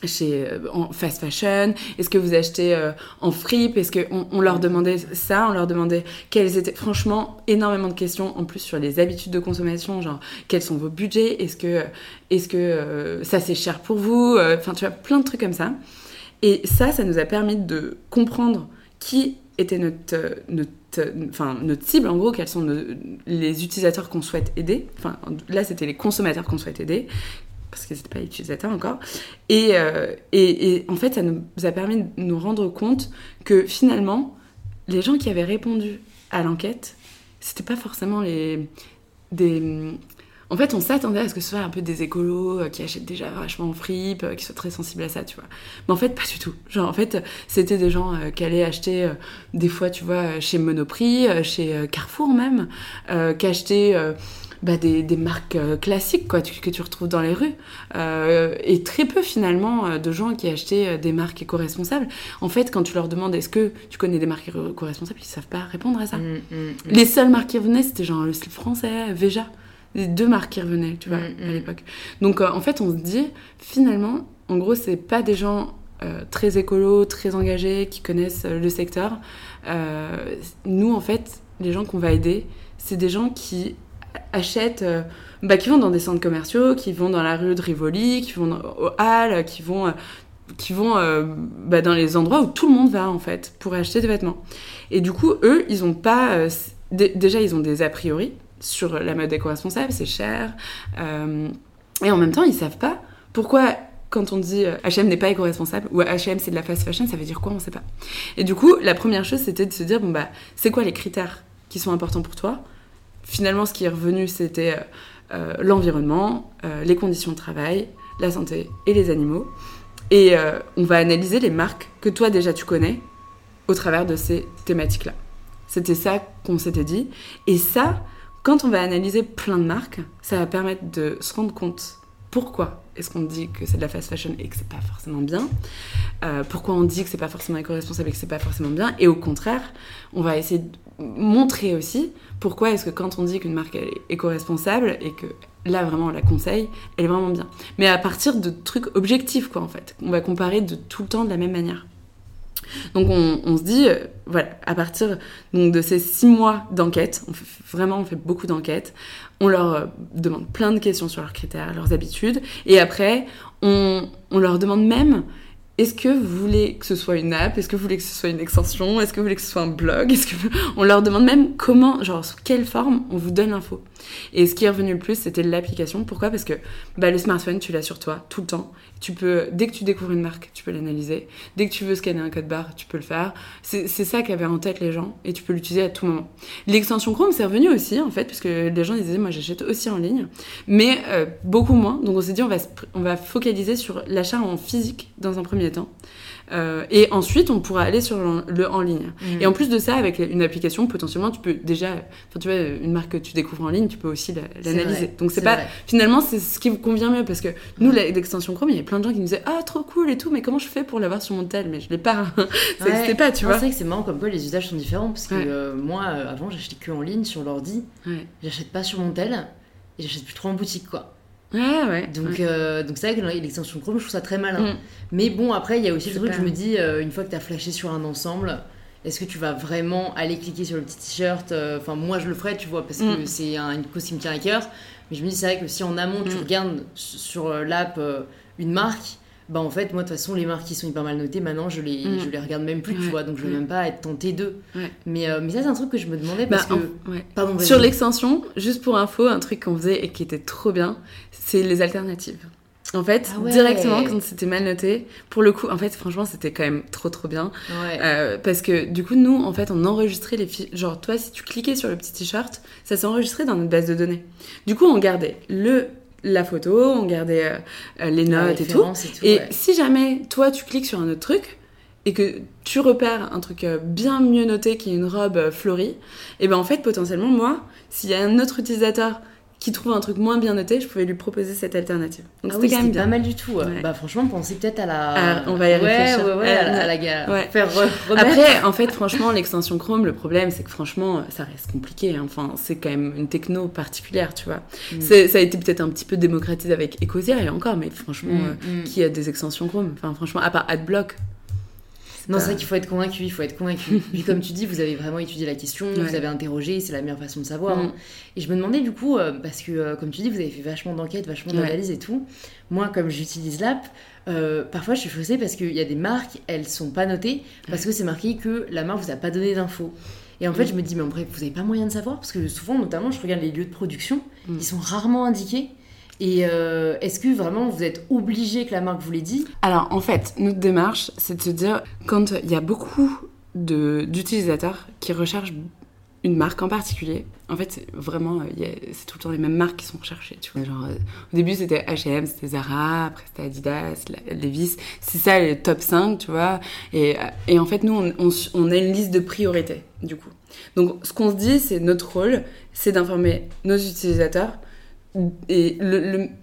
chez euh, en fast fashion? Est-ce que vous achetez euh, en fripe? Est-ce que on, leur demandait ça? On leur demandait quelles étaient franchement énormément de questions en plus sur les habitudes de consommation, genre quels sont vos budgets? Est-ce que est-ce que euh, ça c'est cher pour vous? Enfin tu vois plein de trucs comme ça. Et ça, ça nous a permis de comprendre qui était notre notre enfin notre cible en gros, quels sont les utilisateurs qu'on souhaite aider. Enfin là c'était les consommateurs qu'on souhaite aider parce que c'était pas utilisateur encore. Euh, et, et, en fait, ça nous a permis de nous rendre compte que finalement, les gens qui avaient répondu à l'enquête, c'était pas forcément les des en fait, on s'attendait à ce que ce soit un peu des écolos euh, qui achètent déjà vachement en fripe, euh, qui soient très sensibles à ça, tu vois. Mais en fait, pas du tout. Genre, en fait, c'était des gens qui allaient acheter des fois, tu vois, chez Monoprix, chez Carrefour même, qui achetaient bah, des, des, marques classiques, quoi, que tu retrouves dans les rues. et très peu, finalement, de gens qui achetaient des marques éco-responsables. En fait, quand tu leur demandes est-ce que tu connais des marques éco-responsables, ils savent pas répondre à ça. Mmh, mmh, mmh. Les seules marques qui revenaient, c'était genre le slip français, Veja les deux marques qui revenaient, tu vois, mm, à mm. l'époque. Donc euh, en fait, on se dit, finalement, en gros, c'est pas des gens euh, très écolos, très engagés, qui connaissent euh, le secteur. nous, en fait, les gens qu'on va aider, c'est des gens qui achètent, bah, qui vont dans des centres commerciaux, qui vont dans la rue de Rivoli, qui vont au Halles, qui vont qui vont bah, dans les endroits où tout le monde va en fait pour acheter des vêtements. Et du coup, eux, ils ont pas déjà ils ont des a priori sur la mode éco-responsable, c'est cher. Euh, et en même temps, ils savent pas pourquoi quand on dit H&M n'est pas éco-responsable ou H&M c'est de la fast fashion, ça veut dire quoi On sait pas. Et du coup, la première chose c'était de se dire bon bah c'est quoi les critères qui sont importants pour toi Finalement, ce qui est revenu c'était euh, l'environnement, les conditions de travail, la santé et les animaux. Et on va analyser les marques que toi déjà tu connais au travers de ces thématiques-là. C'était ça qu'on s'était dit. Et ça, quand on va analyser plein de marques, ça va permettre de se rendre compte pourquoi est-ce qu'on dit que c'est de la fast fashion et que c'est pas forcément bien euh, Pourquoi on dit que c'est pas forcément éco-responsable et que c'est pas forcément bien Et au contraire, on va essayer de montrer aussi pourquoi est-ce que quand on dit qu'une marque est éco-responsable et que là vraiment on la conseille, elle est vraiment bien. Mais à partir de trucs objectifs quoi en fait. On va comparer de tout le temps de la même manière. Donc on, se dit, euh, voilà, à partir de ces six mois d'enquête, on vraiment on fait beaucoup d'enquêtes, on leur euh, demande plein de questions sur leurs critères, leurs habitudes, et après on, on leur demande même est-ce que vous voulez que ce soit une app Est-ce que vous voulez que ce soit une extension Est-ce que vous voulez que ce soit un blog Est-ce que on leur demande même comment, genre sous quelle forme on vous donne l'info Et ce qui est revenu le plus, c'était l'application. Pourquoi? Parce que bah, le smartphone, tu l'as sur toi tout le temps. Tu peux, dès que tu découvres une marque, tu peux l'analyser. Dès que tu veux scanner un code barre, tu peux le faire. C'est ça qu'avaient en tête les gens et tu peux l'utiliser à tout moment. L'extension Chrome, c'est revenu aussi en fait, parce que les gens disaient moi j'achète aussi en ligne, mais euh, beaucoup moins. Donc on s'est dit on va, on va focaliser sur l'achat en physique dans un premier temps. Euh, et ensuite, on pourra aller sur le, en ligne. Mm. Et en plus de ça, avec une application, potentiellement, tu peux déjà, enfin, tu vois, une marque que tu découvres en ligne, tu peux aussi l'analyser. Donc c'est pas, finalement, c'est ce qui vous convient mieux parce que nous, l'extension Chrome, il y a plein de gens qui nous disaient, ah, trop cool et tout, mais comment je fais pour l'avoir sur mon tel? Mais je l'ai pas. ça n'existait pas, tu vois. C'est vrai que c'est marrant comme quoi les usages sont différents parce que euh, moi, euh, avant, j'achetais que en ligne sur l'ordi. J'achète pas sur mon tel et j'achète plus trop en boutique, quoi. Ouais, ouais. Donc, euh, donc c'est vrai que l'extension Chrome, je trouve ça très malin. Mm. Mais bon, après, il y a aussi le truc, je me dis, euh, une fois que tu as flashé sur un ensemble, est-ce que tu vas vraiment aller cliquer sur le petit t-shirt euh, Enfin, moi, je le ferais, tu vois, parce que mm. c'est une cause qui me tient à cœur. Mais je me dis, c'est vrai que si en amont, tu mm. regardes sur l'app une marque, bah en fait moi de toute façon les marques qui sont hyper mal notées maintenant je les mm. je les regarde même plus tu vois donc je veux même pas être tentée d'eux mais euh, mais ça c'est un truc que je me demandais parce bah, que pardon sur l'extension juste pour info un truc qu'on faisait et qui était trop bien c'est les alternatives en fait, ah directement quand c'était mal noté, pour le coup, en fait, franchement, c'était quand même trop trop bien. Euh, parce que du coup, nous, en fait, on enregistrait les fiches. Genre, toi, si tu cliquais sur le petit t-shirt, ça s'enregistrait dans notre base de données. Du coup, on gardait le la photo, on gardait euh, euh, les notes et tout. Et, si jamais toi tu cliques sur un autre truc et que tu repères un truc euh, bien mieux noté qui est une robe fleurie, et ben en fait potentiellement moi, s'il y a un autre utilisateur qui trouve un truc moins bien noté, je pouvais lui proposer cette alternative. Donc ah c'était quand même bien. pas mal du tout. Bah franchement, pensez peut-être à la. Ah, on va y réfléchir. Ouais, ouais, à, la gare. Faire Après, en fait, franchement, l'extension Chrome, le problème, c'est que franchement, ça reste compliqué. Hein. Enfin, c'est quand même une techno particulière, tu vois. Mm. Ça a été peut-être un petit peu démocratisé avec Ecosia et encore, mais franchement, mm, euh, mm. qui a des extensions Chrome? Enfin, franchement, à part AdBlock, non, c'est vrai qu'il faut être convaincu, il faut être convaincu. Puis comme tu dis, vous avez vraiment étudié la question, vous avez interrogé, c'est la meilleure façon de savoir. Hein. Mm. Et je me demandais du coup, euh, parce que euh, comme tu dis, vous avez fait vachement d'enquêtes, vachement d'analyses et tout. Moi, comme j'utilise l'app, euh, parfois je suis faussée parce qu'il y a des marques, elles sont pas notées, parce que c'est marqué que la marque vous a pas donné d'infos. Et en fait, mm. je me dis, mais en vrai, vous avez pas moyen de savoir, parce que souvent, notamment, je regarde les lieux de production, mm. ils sont rarement indiqués. Et euh, est-ce que vraiment vous êtes obligé que la marque vous l'ait dit? Alors en fait, notre démarche, c'est de se dire, quand il y a beaucoup d'utilisateurs qui recherchent une marque en particulier. En fait, vraiment, c'est tout le temps les mêmes marques qui sont recherchées. Tu vois. Genre, au début, c'était H&M, c'était Zara, après c'était Adidas, Levi's. C'est ça les top 5, tu vois. Et, en fait, nous, on, on, a une liste de priorités, du coup. Donc, ce qu'on se dit, c'est notre rôle, c'est d'informer nos utilisateurs. Et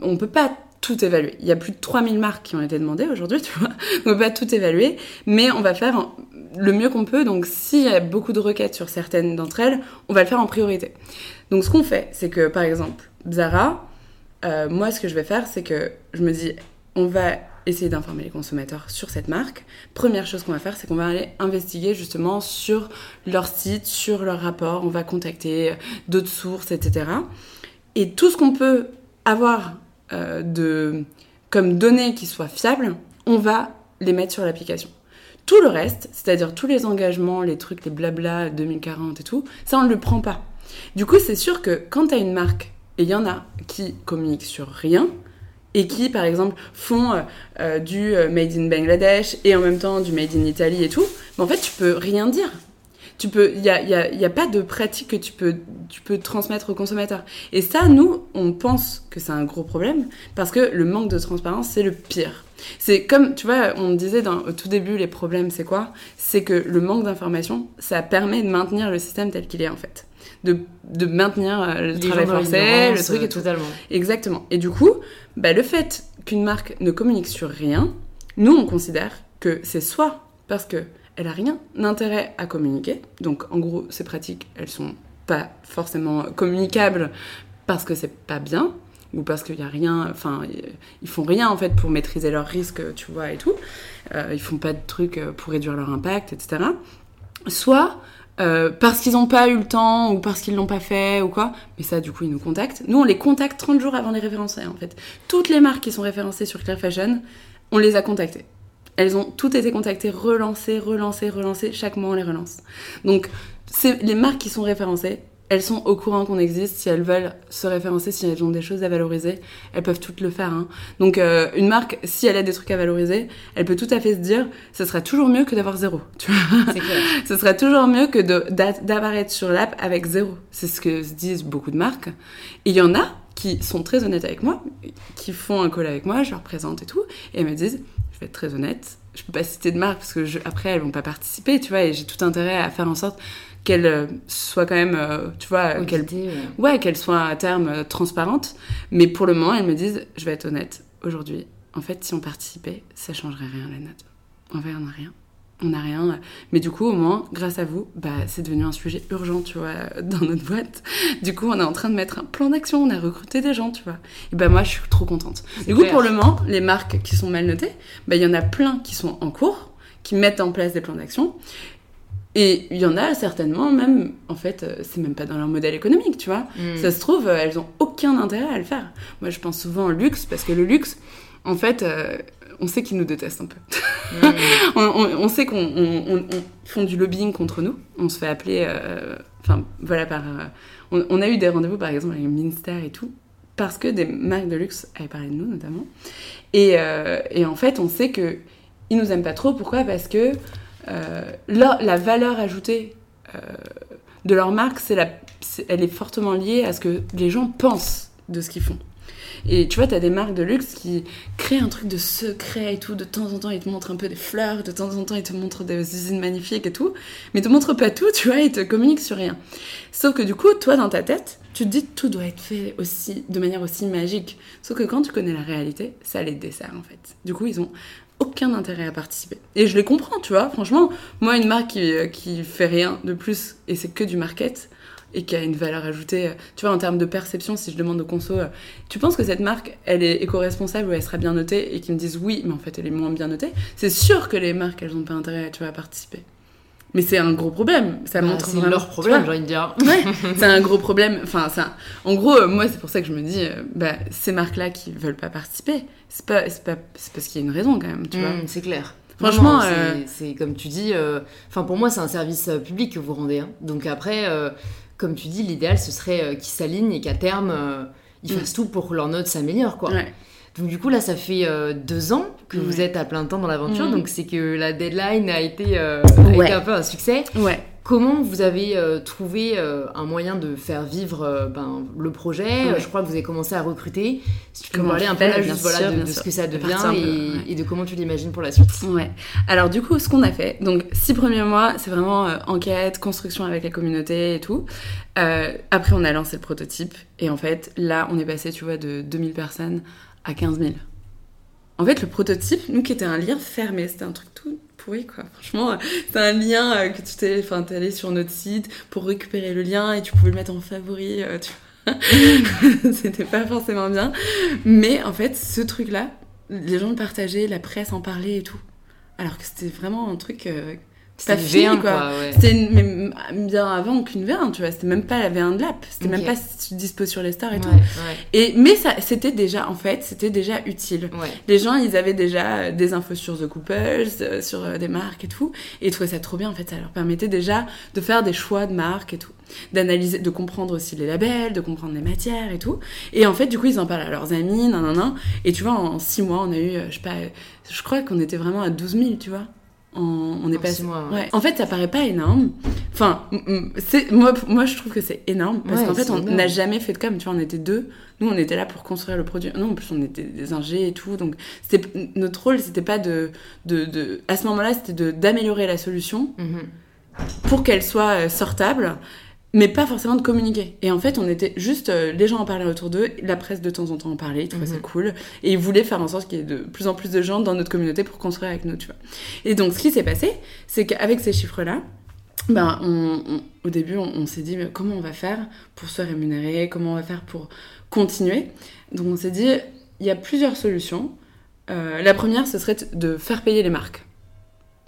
on peut pas tout évaluer. Il y a plus de 3000 marques qui ont été demandées aujourd'hui, tu vois. On peut pas tout évaluer, mais on va faire le mieux qu'on peut. Donc, s'il y a beaucoup de requêtes sur certaines d'entre elles, on va le faire en priorité. Donc, ce qu'on fait, c'est que, par exemple, Zara, euh, moi, ce que je vais faire, c'est que je me dis, on va essayer d'informer les consommateurs sur cette marque. Première chose qu'on va faire, c'est qu'on va aller investiguer justement sur leur site, sur leur rapport. On va contacter d'autres sources, etc. Et tout ce qu'on peut avoir euh, de, comme données qui soient fiables, on va les mettre sur l'application. Tout le reste, c'est-à-dire tous les engagements, les trucs, les blabla 2040 et tout, ça on ne le prend pas. Du coup, c'est sûr que quand tu as une marque, et il y en a qui communiquent sur rien, et qui, par exemple, font euh, euh, du Made in Bangladesh et en même temps du Made in Italy et tout, mais en fait, tu peux rien dire tu peux, il n'y a, y a, y a, pas de pratique que tu peux, tu peux transmettre aux consommateurs. Et ça, nous, on pense que c'est un gros problème parce que le manque de transparence, c'est le pire. C'est comme, tu vois, on disait dans, au tout début, les problèmes, c'est quoi? C'est que le manque d'information, ça permet de maintenir le système tel qu'il est en fait. De, de maintenir euh, le travail forcé, le truc et tout. Totalement. Exactement. Et du coup, bah, le fait qu'une marque ne communique sur rien, nous, on considère que c'est soit parce que elle a rien d'intérêt à communiquer. Donc en gros, ces pratiques, elles sont pas forcément communicables parce que c'est pas bien ou parce qu'il y a rien, enfin ils font rien en fait pour maîtriser leurs risques, tu vois et tout. Euh, ils font pas de trucs pour réduire leur impact, etc. Soit euh, parce qu'ils n'ont pas eu le temps ou parce qu'ils l'ont pas fait ou quoi. Mais ça, du coup, ils nous contactent. Nous, on les contacte 30 jours avant les référencer, en fait. Toutes les marques qui sont référencées sur Clear Fashion, on les a contactées. Elles ont toutes été contactées, relancées, relancées, relancées. Chaque mois, on les relance. Donc, c'est les marques qui sont référencées. Elles sont au courant qu'on existe. Si elles veulent se référencer, si elles ont des choses à valoriser, elles peuvent toutes le faire. Hein. Donc, euh, une marque, si elle a des trucs à valoriser, elle peut tout à fait se dire, ce sera toujours mieux que d'avoir zéro. Tu vois C'est clair. ce sera toujours mieux que d'apparaître sur l'app avec zéro. C'est ce que se disent beaucoup de marques. Et il y en a qui sont très honnêtes avec moi, qui font un call avec moi, je leur présente et tout, et elles me disent je vais être très honnête, je peux pas citer de marque parce que je, après elles vont pas participer, tu vois, et j'ai tout intérêt à faire en sorte qu'elles euh, soient quand même, euh, tu vois, qu'elles ouais, qu'elles soient à terme euh, transparentes. Mais pour le moment, elles me disent, je vais être honnête, aujourd'hui, en fait, si on participait, ça changerait rien la note. En vrai, on n'a rien on n'a rien. Mais du coup, au moins, grâce à vous, bah, c'est devenu un sujet urgent, tu vois, dans notre boîte. Du coup, on est en train de mettre un plan d'action, on a recruté des gens, tu vois. Et bah, moi, je suis trop contente. Du coup, pour le moment, les marques qui sont mal notées, bah, il y en a plein qui sont en cours, qui mettent en place des plans d'action. Et il y en a certainement, même, en fait, euh, c'est même pas dans leur modèle économique, tu vois. Hmm. Ça se trouve, elles ont aucun intérêt à le faire. Moi, je pense souvent au luxe, parce que le luxe, en fait, euh, on sait qu'ils nous détestent un peu. Mm. on, sait qu'on font du lobbying contre nous. On se fait appeler, euh, enfin voilà, par. Euh, on, a eu des rendez-vous par exemple avec le ministère et tout, parce que des marques de luxe avaient parlé de nous notamment. Et, euh, en fait, on sait que ils nous aiment pas trop. Pourquoi? Parce que la valeur ajoutée de leur marque, c'est la, elle est fortement liée à ce que les gens pensent de ce qu'ils font. Et tu vois, t'as des marques de luxe qui créent un truc de secret et tout. De temps en temps, ils te montrent un peu des fleurs, de temps en temps, ils te montrent des usines magnifiques et tout. Mais ils te montrent pas tout, tu vois, ils te communiquent sur rien. Sauf que du coup, toi, dans ta tête, tu te dis tout doit être fait aussi, de manière aussi magique. Sauf que quand tu connais la réalité, ça les dessert en fait. Du coup, ils ont aucun intérêt à participer. Et je les comprends, tu vois. Franchement, moi, une marque qui, qui fait rien de plus et c'est que du market, et qui a une valeur ajoutée. Euh, tu vois, en termes de perception, si je demande aux conso, euh, tu penses que cette marque, elle est éco-responsable ou elle sera bien notée et qu'ils me disent oui, mais en fait, elle est moins bien notée, c'est sûr que les marques, elles n'ont pas intérêt tu vois, à participer. Mais c'est un gros problème. Ça bah, montre c'est leur problème, j'ai envie de dire. Ouais, c'est un gros problème. Enfin, ça. En gros, euh, moi, c'est pour ça que je me dis, bah, ces marques-là qui veulent pas participer, c'est pas, c'est pas, c'est parce qu'il y a une raison quand même, tu vois. Mmh, c'est clair. Franchement, c'est, comme tu dis. Enfin, pour moi, c'est un service public que vous rendez. Hein. Donc après, comme tu dis, l'idéal, ce serait euh, qu'ils s'alignent et qu'à terme, euh, ils mm. fassent tout pour que leur note s'améliore, quoi. Donc du coup là, ça fait deux ans que vous êtes à plein temps dans l'aventure, mhm. donc c'est que la deadline a été, a été un peu un succès. Ouais. Comment vous avez euh, trouvé euh, un moyen de faire vivre euh, ben, le projet? Je crois que vous avez commencé à recruter. Si tu peux parler un peu juste, voilà, de, ce que ça devient et, de comment tu l'imagines pour la suite. Ouais. Alors du coup, ce qu'on a fait, donc six premiers mois, c'est vraiment enquête, construction avec la communauté et tout. après, on a lancé le prototype et en fait, là, on est passé, tu vois, de 2000 personnes à 15 000. En fait, le prototype, nous qui était un lien fermé, c'était un truc tout Franchement, c'est un lien euh, que tu t'es, enfin, allé sur notre site pour récupérer le lien et tu pouvais le mettre en favori, euh. C'était pas forcément bien. Mais en fait, ce truc-là, les gens le partageaient, la presse en parlait et tout. Alors que c'était vraiment un truc euh, c'était V1, quoi. C'était bien avant qu'une V1, tu vois. C'était même pas la V1 de l'app. C'était même pas dispo sur les stars et tout. Et, mais ça, c'était déjà, en fait, c'était déjà utile. Les gens, ils avaient déjà des infos sur The Couples, euh, sur euh, des marques et tout. Et ils trouvaient ça trop bien, en fait. Ça leur permettait déjà de faire des choix de marques et tout. D'analyser, de comprendre aussi les labels, de comprendre les matières et tout. Et en fait, du coup, ils en parlent à leurs amis, nan, nan, nan. Et tu vois, en six mois, on a eu, euh, je sais pas, je crois qu'on était vraiment à 12 000, tu vois on est pas mois, ouais. En fait, ça paraît pas énorme. Enfin, c'est moi, moi je trouve que c'est énorme parce qu'en fait, on n'a jamais fait de com. Tu vois, on était deux. Nous, on était là pour construire le produit. Non, en plus, on était des ingés et tout. Donc, c'était notre rôle, c'était pas de, de, de, à ce moment-là, c'était d'améliorer la solution. Mhm. pour qu'elle soit euh, sortable mais pas forcément de communiquer. Et en fait, on était juste, euh, les gens en parlaient autour d'eux, la presse de temps en temps en parlait, ils trouvaient ça mhm. cool, et ils voulaient faire en sorte qu'il y ait de plus en plus de gens dans notre communauté pour construire avec nous, tu vois. Et donc, ce qui s'est passé, c'est qu'avec ces chiffres-là, ben, on, au début, on, s'est dit, mais comment on va faire pour se rémunérer, comment on va faire pour continuer? Donc, on s'est dit, il y a plusieurs solutions. Euh, la première, ce serait de faire payer les marques.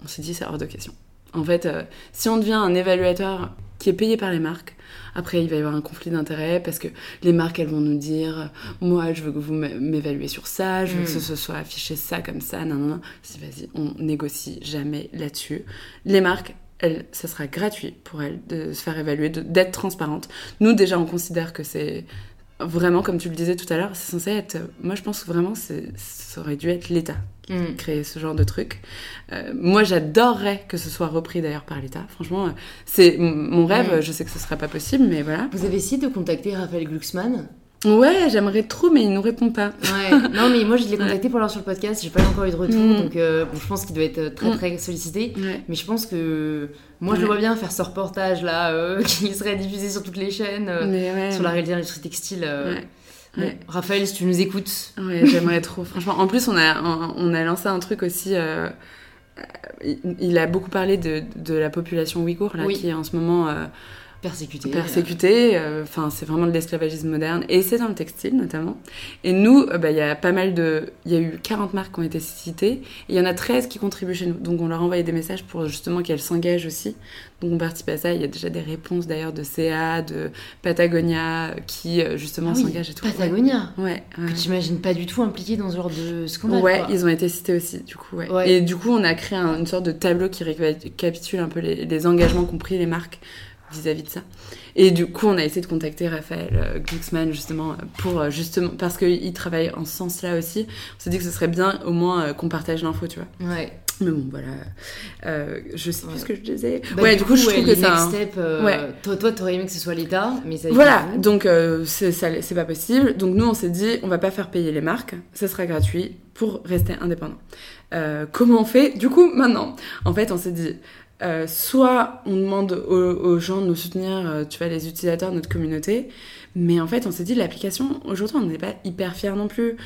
On s'est dit, c'est hors de question. En fait, euh, si on devient un évaluateur qui est payé par les marques. Après, il va y avoir un conflit d'intérêts parce que les marques, elles vont nous dire Moi, je veux que vous m'évaluez sur ça, je veux que hmm. ce soit affiché ça comme ça. Non, non, non. Vas-y, on négocie jamais là-dessus. Les marques, elles, ça sera gratuit pour elles de se faire évaluer, d'être transparentes. Nous, déjà, on considère que c'est vraiment, comme tu le disais tout à l'heure, c'est censé être. Moi, je pense que vraiment, ça aurait dû être l'État qui mm. crée ce genre de truc. Euh, moi, j'adorerais que ce soit repris d'ailleurs par l'État. Franchement, c'est mon rêve. Je sais que ce sera pas possible, mais voilà. Vous avez essayé de contacter Raphaël Glucksmann? Ouais, j'aimerais trop, mais il nous répond pas. Ouais. Non, mais moi, je l'ai contacté pour l'heure sur le podcast. J'ai pas encore eu de retour, mm. donc euh, bon, je pense qu'il doit être très mm. très sollicité. Mais je pense que moi, je le vois bien faire ce reportage là, euh, qui serait diffusé sur toutes les chaînes, euh, sur la réalité de l'industrie textile. Raphaël, si tu nous écoutes. Ouais, j'aimerais trop. Franchement, en plus, on a, on a lancé un truc aussi. il a beaucoup parlé de, de la population ouïghour, là, qui est en ce moment persécuté. Persécuté, euh, enfin c'est vraiment de l'esclavagisme moderne et c'est dans le textile notamment. Et nous, euh, bah, il y a pas mal de, il y a eu 40 marques qui ont été citées et il y en a 13 qui contribuent chez nous. Donc on leur a envoyé des messages pour justement qu'elles s'engagent aussi. Donc on participe à ça. Il y a déjà des réponses d'ailleurs de CA, de Patagonia qui euh, justement ah s'engagent et tout. Patagonia. Ouais. Que t'imagines pas du tout impliqué dans ce genre de scandale. Ouais, ils ont été cités aussi du coup. Ouais. Et du coup on a créé une sorte de tableau qui récapitule un peu les, les engagements qu'ont pris les marques vis-à-vis de ça. Et du coup, on a essayé de contacter Raphaël euh, Glucksmann justement pour euh, justement parce qu'il travaille en ce sens-là aussi. On s'est dit que ce serait bien au moins euh, qu'on partage l'info, tu vois. Ouais. Mais bon, voilà. je sais plus ce que je disais. Bah, ouais, du coup, je trouve que ça. Step, ouais. Toi, toi, t'aurais aimé que ce soit l'État, mais ça. Voilà. Donc, c'est pas possible. Donc, nous, on s'est dit, on va pas faire payer les marques. Ça sera gratuit pour rester indépendant. comment on fait? Du coup, maintenant, en fait, on s'est dit, euh, soit on demande aux, gens de nous soutenir, euh, tu vois, les utilisateurs de notre communauté, mais en fait, on s'est dit, l'application, aujourd'hui, on n'est pas hyper fiers non plus.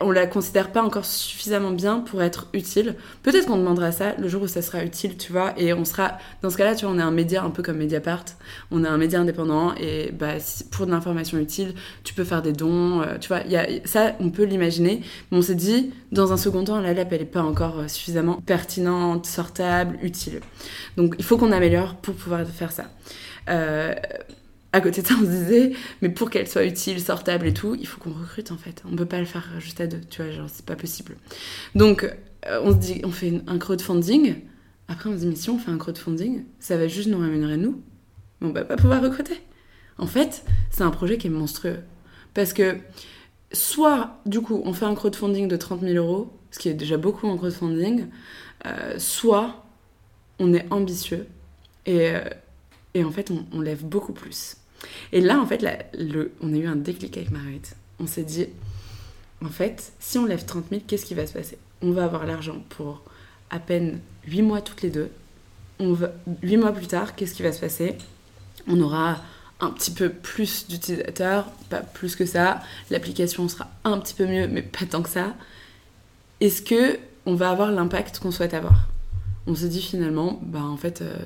On la considère pas encore suffisamment bien pour être utile. Peut-être qu'on demandera ça le jour où ça sera utile, tu vois, et on sera, dans ce cas-là, tu vois, on est un média un peu comme Mediapart, on est un média indépendant, et bah, pour de l'information utile, tu peux faire des dons, euh, tu vois, ça, on peut l'imaginer, mais on s'est dit, dans un second temps, la LAP, elle est pas encore euh, suffisamment pertinente, sortable, utile. Donc, il faut qu'on améliore pour pouvoir faire ça. Euh, à côté de ça, on se disait, mais pour qu'elle soit utile, sortable et tout, il faut qu'on recrute en fait. On peut pas le faire juste à deux, tu vois, genre c'est pas possible. Donc euh, on se dit, on fait un crowdfunding. Après on se dit, mais si on fait un crowdfunding, ça va juste nous rémunérer nous, mais on va pas pouvoir recruter. En fait, c'est un projet qui est monstrueux. Parce que soit, du coup, on fait un crowdfunding de 30 000 euros, ce qui est déjà beaucoup en crowdfunding, euh, soit on est ambitieux et, euh, et en fait, on, lève beaucoup plus. Et là, en fait, le, on a eu un déclic avec Marguerite. On s'est dit, en fait, si on lève 30 000, qu'est-ce qui va se passer? On va avoir l'argent pour à peine 8 mois toutes les deux. On va, 8 mois plus tard, qu'est-ce qui va se passer? On aura un petit peu plus d'utilisateurs, pas plus que ça. L'application sera un petit peu mieux, mais pas tant que ça. Est-ce que on va avoir l'impact qu'on souhaite avoir? On se dit finalement, bah en fait, euh,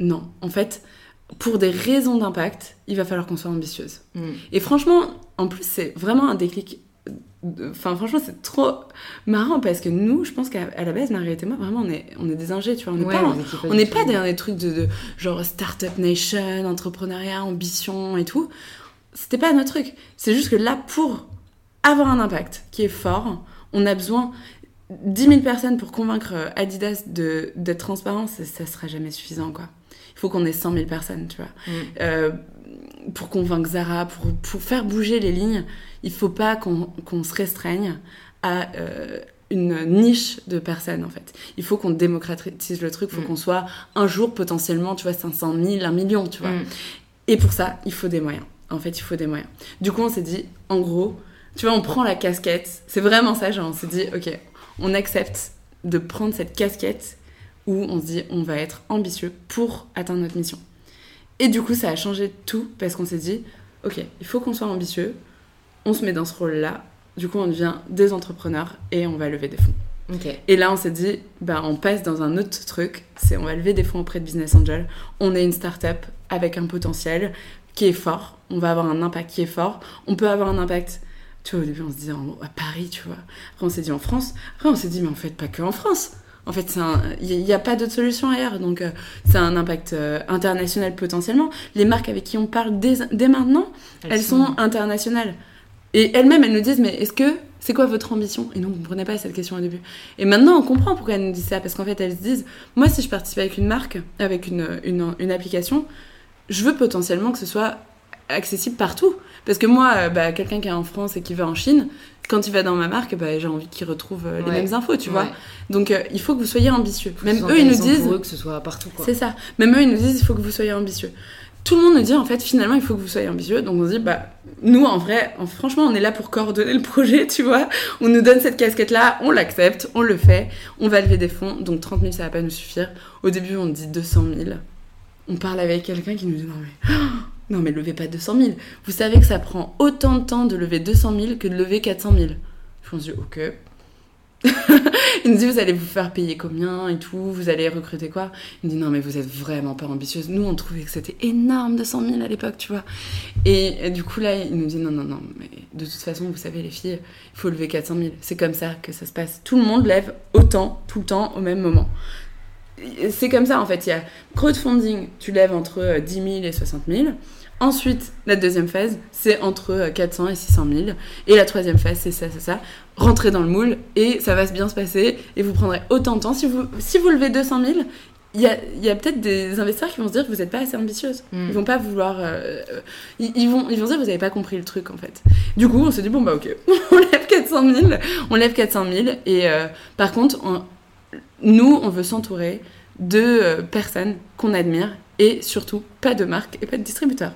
non. En fait, pour des raisons d'impact, il va falloir qu'on soit ambitieuse. Mm. Et franchement, en plus, c'est vraiment un déclic Enfin, franchement, c'est trop marrant parce que nous, je pense qu'à la base, Marguerite et moi, vraiment, on est, on est des ingés, tu vois. On n'est pas, dans des trucs de, de, genre Startup Nation, entrepreneuriat, ambition et tout. C'était pas notre truc. C'est juste que là, pour avoir un impact qui est fort, on a besoin 10 000 personnes pour convaincre Adidas d'être transparent, ça, ça sera jamais suffisant, quoi. Il faut qu'on ait 100 000 personnes, tu vois. Mm. Euh, pour convaincre Zara, pour, pour, faire bouger les lignes, il faut pas qu'on se restreigne à euh, une niche de personnes en fait. Il faut qu'on démocratise le truc, il faut mm. qu'on soit un jour potentiellement, tu vois, 500 000, 1 million, tu vois. Mm. Et pour ça, il faut des moyens. En fait, il faut des moyens. Du coup, on s'est dit, en gros, tu vois, on prend la casquette. C'est vraiment ça, genre, on s'est dit, ok, on accepte de prendre cette casquette où on se dit, on va être ambitieux pour atteindre notre mission. Et du coup, ça a changé tout parce qu'on s'est dit, ok, il faut qu'on soit ambitieux, on se met dans ce rôle-là, du coup, on devient des entrepreneurs et on va lever des fonds. Et là, on s'est dit, bah, on passe dans un autre truc, c'est on va lever des fonds auprès de Business Angel. On est une start-up avec un potentiel qui est fort, on va avoir un impact qui est fort, on peut avoir un impact tu vois, au début, on se disait à Paris, tu vois. Après, on s'est dit en France. Après, on s'est dit, mais en fait, pas que en France. En fait, il n'y a pas d'autre solution ailleurs. Donc, euh, c'est un impact euh, international potentiellement. Les marques avec qui on parle dès, maintenant, elles, sont... internationales. Et elles-mêmes, elles nous disent, mais est-ce que c'est quoi votre ambition? Et nous, on ne comprenait pas cette question au début. Et maintenant, on comprend pourquoi elles nous disent ça. Parce qu'en fait, elles se disent, moi, si je participe avec une marque, avec une, une, une application, je veux potentiellement que ce soit accessible partout. Parce que moi, euh, bah, quelqu'un qui est en France et qui va en Chine, quand il va dans ma marque, bah, j'ai envie qu'il retrouve euh, les mêmes infos, tu vois. Donc euh, il faut que vous soyez ambitieux. Même eux, ils nous disent. Pour eux que ce soit partout, C'est ça. Même eux, ils nous disent il faut que vous soyez ambitieux. Tout le monde nous dit en fait finalement il faut que vous soyez ambitieux. Donc on se dit bah nous en vrai, franchement on est là pour coordonner le projet, tu vois. On nous donne cette casquette là, on l'accepte, on le fait, on va lever des fonds. Donc 30 000 ça va pas nous suffire. Au début on dit 200 000. On parle avec quelqu'un qui nous dit non mais non mais levez pas 200 000. Vous savez que ça prend autant de temps de lever 200 000 que de lever 400 000. Je me dit ok. il nous dit vous allez vous faire payer combien et tout, vous allez recruter quoi? Il me dit non mais vous êtes vraiment pas ambitieuse. Nous on trouvait que c'était énorme 200 000 à l'époque, tu vois. Et, du coup là il nous dit non non non mais de toute façon vous savez les filles il faut lever 400 000. C'est comme ça que ça se passe. Tout le monde lève autant tout le temps au même moment c'est comme ça en fait. Il y a crowdfunding, tu lèves entre 10 euh, 000 et 60 000. Ensuite, la deuxième phase, c'est entre 400 euh, et 600 000. Et la troisième phase, c'est ça, c'est ça. Rentrez dans le moule et ça va bien se passer et vous prendrez autant de temps. Si vous, si vous levez 200 000, il y a, y a peut-être des investisseurs qui vont se dire que vous n'êtes pas assez ambitieuse. Mm. Ils vont pas vouloir. Euh, ils, vont, ils vont se dire que vous n'avez pas compris le truc en fait. Du coup, on s'est dit, bon bah ok, on lève 400 000. On lève 400 000. Et par contre, nous, on veut s'entourer de euh, personnes qu'on admire et surtout pas de marque et pas de distributeur.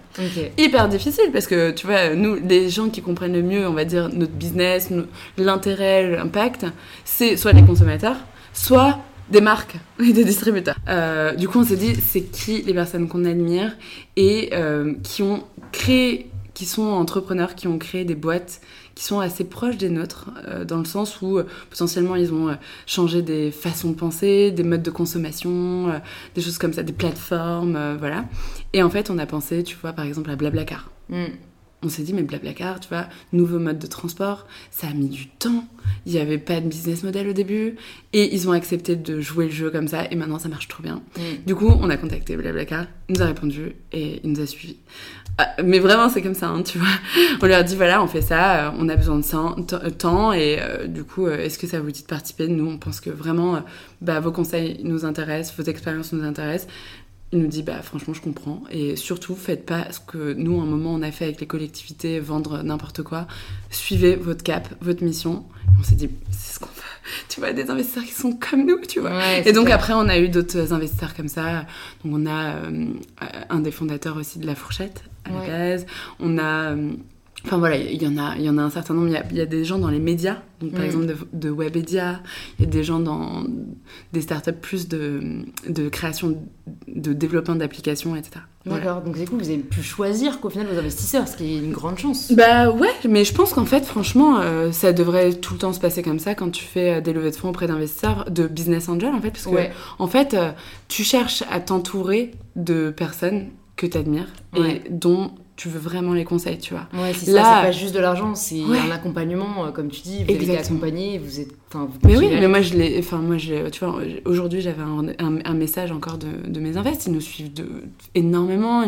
Hyper difficile parce que tu vois, nous, les gens qui comprennent le mieux, on va dire, notre business, l'intérêt, l'impact, c'est soit les consommateurs, soit des marques et des distributeurs. Euh, du coup, on s'est dit, c'est qui les personnes qu'on admire et euh, qui ont créé, qui sont entrepreneurs, qui ont créé des boîtes qui sont assez proches des nôtres, euh, dans le sens où euh, potentiellement ils ont euh, changé des façons de penser, des modes de consommation, des choses comme ça, des plateformes, voilà. Et en fait, on a pensé, tu vois, par exemple à Blablacar. Mm. On s'est dit, mais Blablacar, tu vois, nouveau mode de transport, ça a mis du temps. Il n'y avait pas de business model au début. Et ils ont accepté de jouer le jeu comme ça. Et maintenant, ça marche trop bien. Mm. Du coup, on a contacté Blablacar. Il nous a répondu et il nous a suivis. Ah, mais vraiment, c'est comme ça, hein, tu vois. On leur dit, voilà, on fait ça, euh, on a besoin de temps, et euh, du coup, euh, est-ce que ça vous dit de participer? Nous, on pense que vraiment, bah, vos conseils nous intéressent, vos expériences nous intéressent. Il nous dit bah franchement je comprends. Et surtout faites pas ce que nous à un moment on a fait avec les collectivités vendre n'importe quoi. Suivez votre cap votre mission. On s'est dit c'est ce qu'on veut. Tu vois des investisseurs qui sont comme nous tu vois. Et donc après on a eu d'autres investisseurs comme ça. Donc on a euh, un des fondateurs aussi de la fourchette à la base. On a euh, Enfin voilà, il y en a, il y en a un certain nombre. Il y a, des gens dans les médias, donc par mm. exemple de, de, Webedia. Il y a des gens dans des startups plus de, de création, de développement d'applications, etc. D'accord. Donc c'est cool. Vous avez pu choisir qu'au final vos investisseurs, ce qui est une grande chance. Bah ouais, mais je pense qu'en fait, franchement, euh, ça devrait tout le temps se passer comme ça quand tu fais euh, des levées de fonds auprès d'investisseurs, de business angel en fait, parce que en fait, euh, tu cherches à t'entourer de personnes que tu admires et dont tu veux vraiment les conseils, tu vois. Ouais, c'est ça, c'est pas juste de l'argent, c'est un accompagnement, euh, comme tu dis, vous Exactement. êtes accompagné, vous êtes... mais oui, mais moi, je l'ai... Enfin, moi, je, tu vois, aujourd'hui, j'avais un, un, message encore de, de, mes invests, ils nous suivent de, énormément,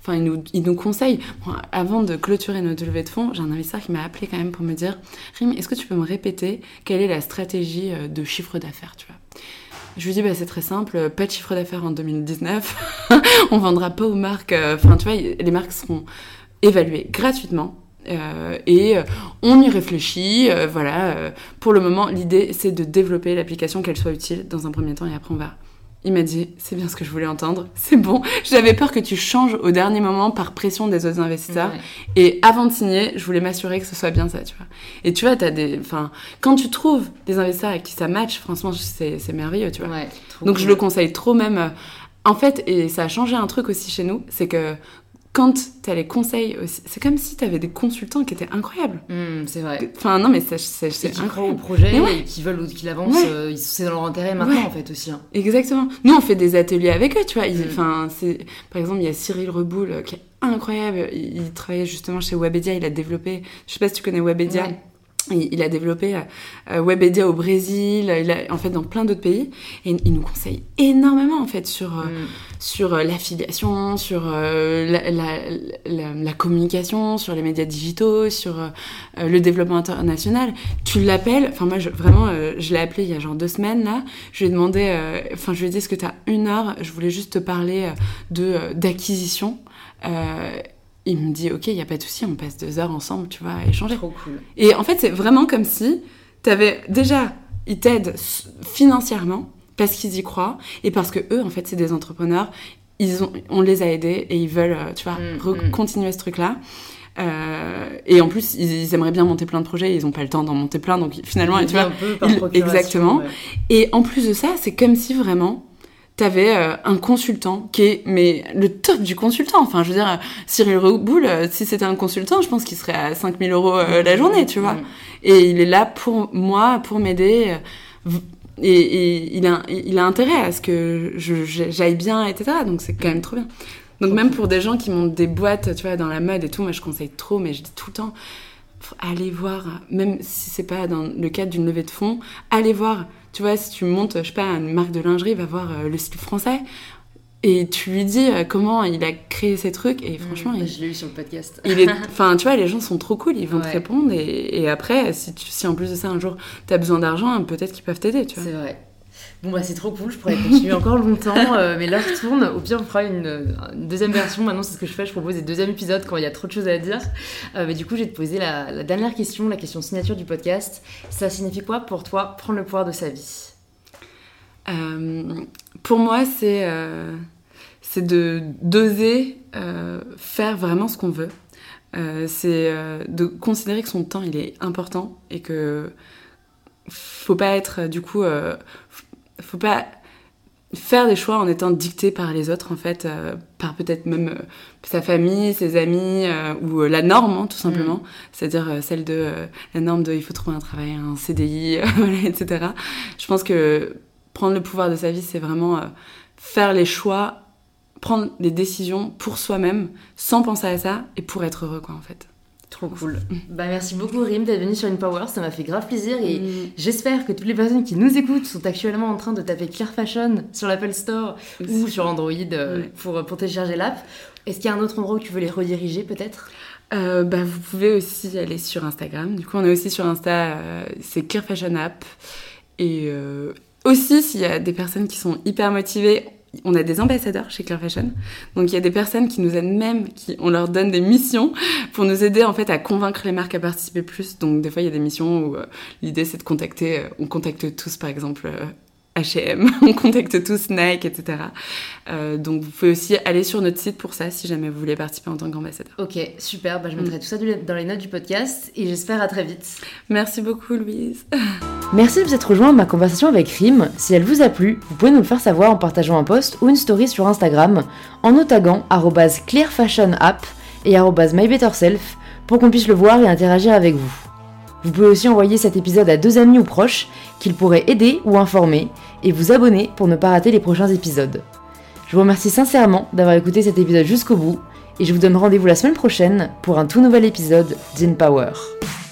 enfin, ils nous, ils nous conseillent. avant de clôturer notre levée de fonds, j'ai un investisseur qui m'a appelé quand même pour me dire, Rim, est-ce que tu peux me répéter quelle est la stratégie euh, de chiffre d'affaires, tu vois? Je lui dis, bah, c'est très simple, pas de chiffre d'affaires en 2019, on vendra pas aux marques, euh, enfin, tu vois, les marques seront évaluées gratuitement. Euh, et euh, on y réfléchit, voilà. pour le moment, l'idée, c'est de développer l'application, qu'elle soit utile dans un premier temps, et après, on va il m'a dit, c'est bien ce que je voulais entendre, c'est bon. J'avais peur que tu changes au dernier moment par pression des autres investisseurs. Et avant de signer, je voulais m'assurer que ce soit bien ça, tu vois. Et tu vois, as des, enfin, quand tu trouves des investisseurs avec qui ça match, franchement, c'est merveilleux, tu vois. Donc je le conseille trop même. En fait, et ça a changé un truc aussi chez nous, c'est que quand tu as les conseils aussi, c'est comme si tu avais des consultants qui étaient incroyables. Hmm, c'est vrai. Enfin, non, mais c'est incroyable. au projet et qui veulent qu'il avance, euh, c'est dans leur intérêt maintenant, en fait, aussi. Hein. Exactement. Nous, on fait des ateliers avec eux, tu vois. Hmm. Enfin, c'est Par exemple, il y a Cyril Reboul euh, qui est incroyable. Il, travaillait justement chez Webedia, il a développé, je sais pas si tu connais Webedia. Il, a développé euh, Webedia au Brésil, il a, en fait dans plein d'autres pays, et il nous conseille énormément en fait sur euh, mm. sur euh, l'affiliation, sur la, la, la, communication, sur les médias digitaux, sur le développement international. Tu l'appelles, enfin moi je, vraiment je l'ai appelé il y a genre deux semaines là, je lui ai demandé, enfin je lui ai dit est-ce que tu as une heure, je voulais juste te parler de d'acquisition il me dit ok il y a pas de souci on passe deux heures ensemble tu vois à échanger trop cool et en fait c'est vraiment comme si tu avais déjà ils t'aident financièrement parce qu'ils y croient et parce que eux en fait c'est des entrepreneurs ils ont on les a aidés et ils veulent euh, tu vois mm, mm. continuer ce truc là euh, et en plus, ils, aimeraient bien monter plein de projets, ils n'ont pas le temps d'en monter plein, donc finalement, tu vois, exactement. Et en plus de ça, c'est comme si vraiment t'avais euh, un consultant qui est mais le top du consultant. Enfin, je veux dire, Cyril Reboul, euh, si c'était un consultant, je pense qu'il serait à 5000 euros euh, la journée, tu vois. Mm. Et il est là pour moi, pour m'aider. Et, il, a, il a intérêt à ce que j'aille bien, etc. Donc c'est quand même trop bien. Donc même pour des gens qui montent des boîtes, tu vois, dans la mode et tout, moi je conseille trop, mais je dis tout le temps, allez voir, même si c'est pas dans le cadre d'une levée de fonds, allez voir tu vois, si tu montes, je sais pas, une marque de lingerie, va voir euh, le style français. Et tu lui dis euh, comment il a créé ces trucs et franchement, mmh, je l'ai eu sur le podcast. il est, enfin, tu vois, les gens sont trop cool, ils vont te répondre et, après, si, tu, si en plus de ça un jour tu as besoin d'argent, peut-être qu'ils peuvent t'aider, tu vois. C'est vrai. Bon, bah, c'est trop cool, je pourrais continuer encore longtemps, euh, mais là je tourne. Au pire, on fera une, deuxième version. Maintenant, c'est ce que je fais, je propose des deuxièmes épisodes quand il y a trop de choses à dire. Euh, mais du coup, je vais te poser la, dernière question, la question signature du podcast. Ça signifie quoi pour toi prendre le pouvoir de sa vie? Euh, Pour moi, c'est c'est de d'oser faire vraiment ce qu'on veut. c'est de considérer que son temps il est important et que faut pas être du coup faut pas faire des choix en étant dicté par les autres en fait euh, par peut-être même euh, sa famille ses amis euh, ou la norme hein, tout simplement. Mm. c'est-à-dire celle de la norme de il faut trouver un travail un CDI etc je pense que prendre le pouvoir de sa vie c'est vraiment faire les choix prendre les décisions pour soi-même sans penser à ça et pour être heureux quoi en fait Trop cool. Bah, merci beaucoup Rim d'être venu sur InPower, ça m'a fait grave plaisir et mm. j'espère que toutes les personnes qui nous écoutent sont actuellement en train de taper Clear Fashion sur l'Apple Store ou sur Android euh, pour, pour télécharger l'app. Est-ce qu'il y a un autre endroit où tu veux les rediriger peut-être? Euh, bah, vous pouvez aussi aller sur Instagram. Du coup, on est aussi sur Insta, euh, c'est Clear Fashion App. Et aussi, s'il y a des personnes qui sont hyper motivées, on a des ambassadeurs chez Clear Fashion. Donc il y a des personnes qui nous aident même, qui on leur donne des missions pour nous aider en fait à convaincre les marques à participer plus. Donc des fois il y a des missions où l'idée c'est de contacter, on contacte tous par exemple H&M, on contacte tous Nike, etc. Euh, donc vous pouvez aussi aller sur notre site pour ça si jamais vous voulez participer en tant qu'ambassadeur. Ok, super, bah, je mettrai mm. tout ça dans les notes du podcast et j'espère à très vite. Merci beaucoup Louise. Merci de vous être rejoint à ma conversation avec Rim. Si elle vous a plu, vous pouvez nous le faire savoir en partageant un post ou une story sur Instagram en nous taguant clearfashionapp et mybetterself pour qu'on puisse le voir et interagir avec vous. Vous pouvez aussi envoyer cet épisode à deux amis ou proches qu'ils pourraient aider ou informer et vous abonner pour ne pas rater les prochains épisodes. Je vous remercie sincèrement d'avoir écouté cet épisode jusqu'au bout et je vous donne rendez-vous la semaine prochaine pour un tout nouvel épisode d'InPower. Power.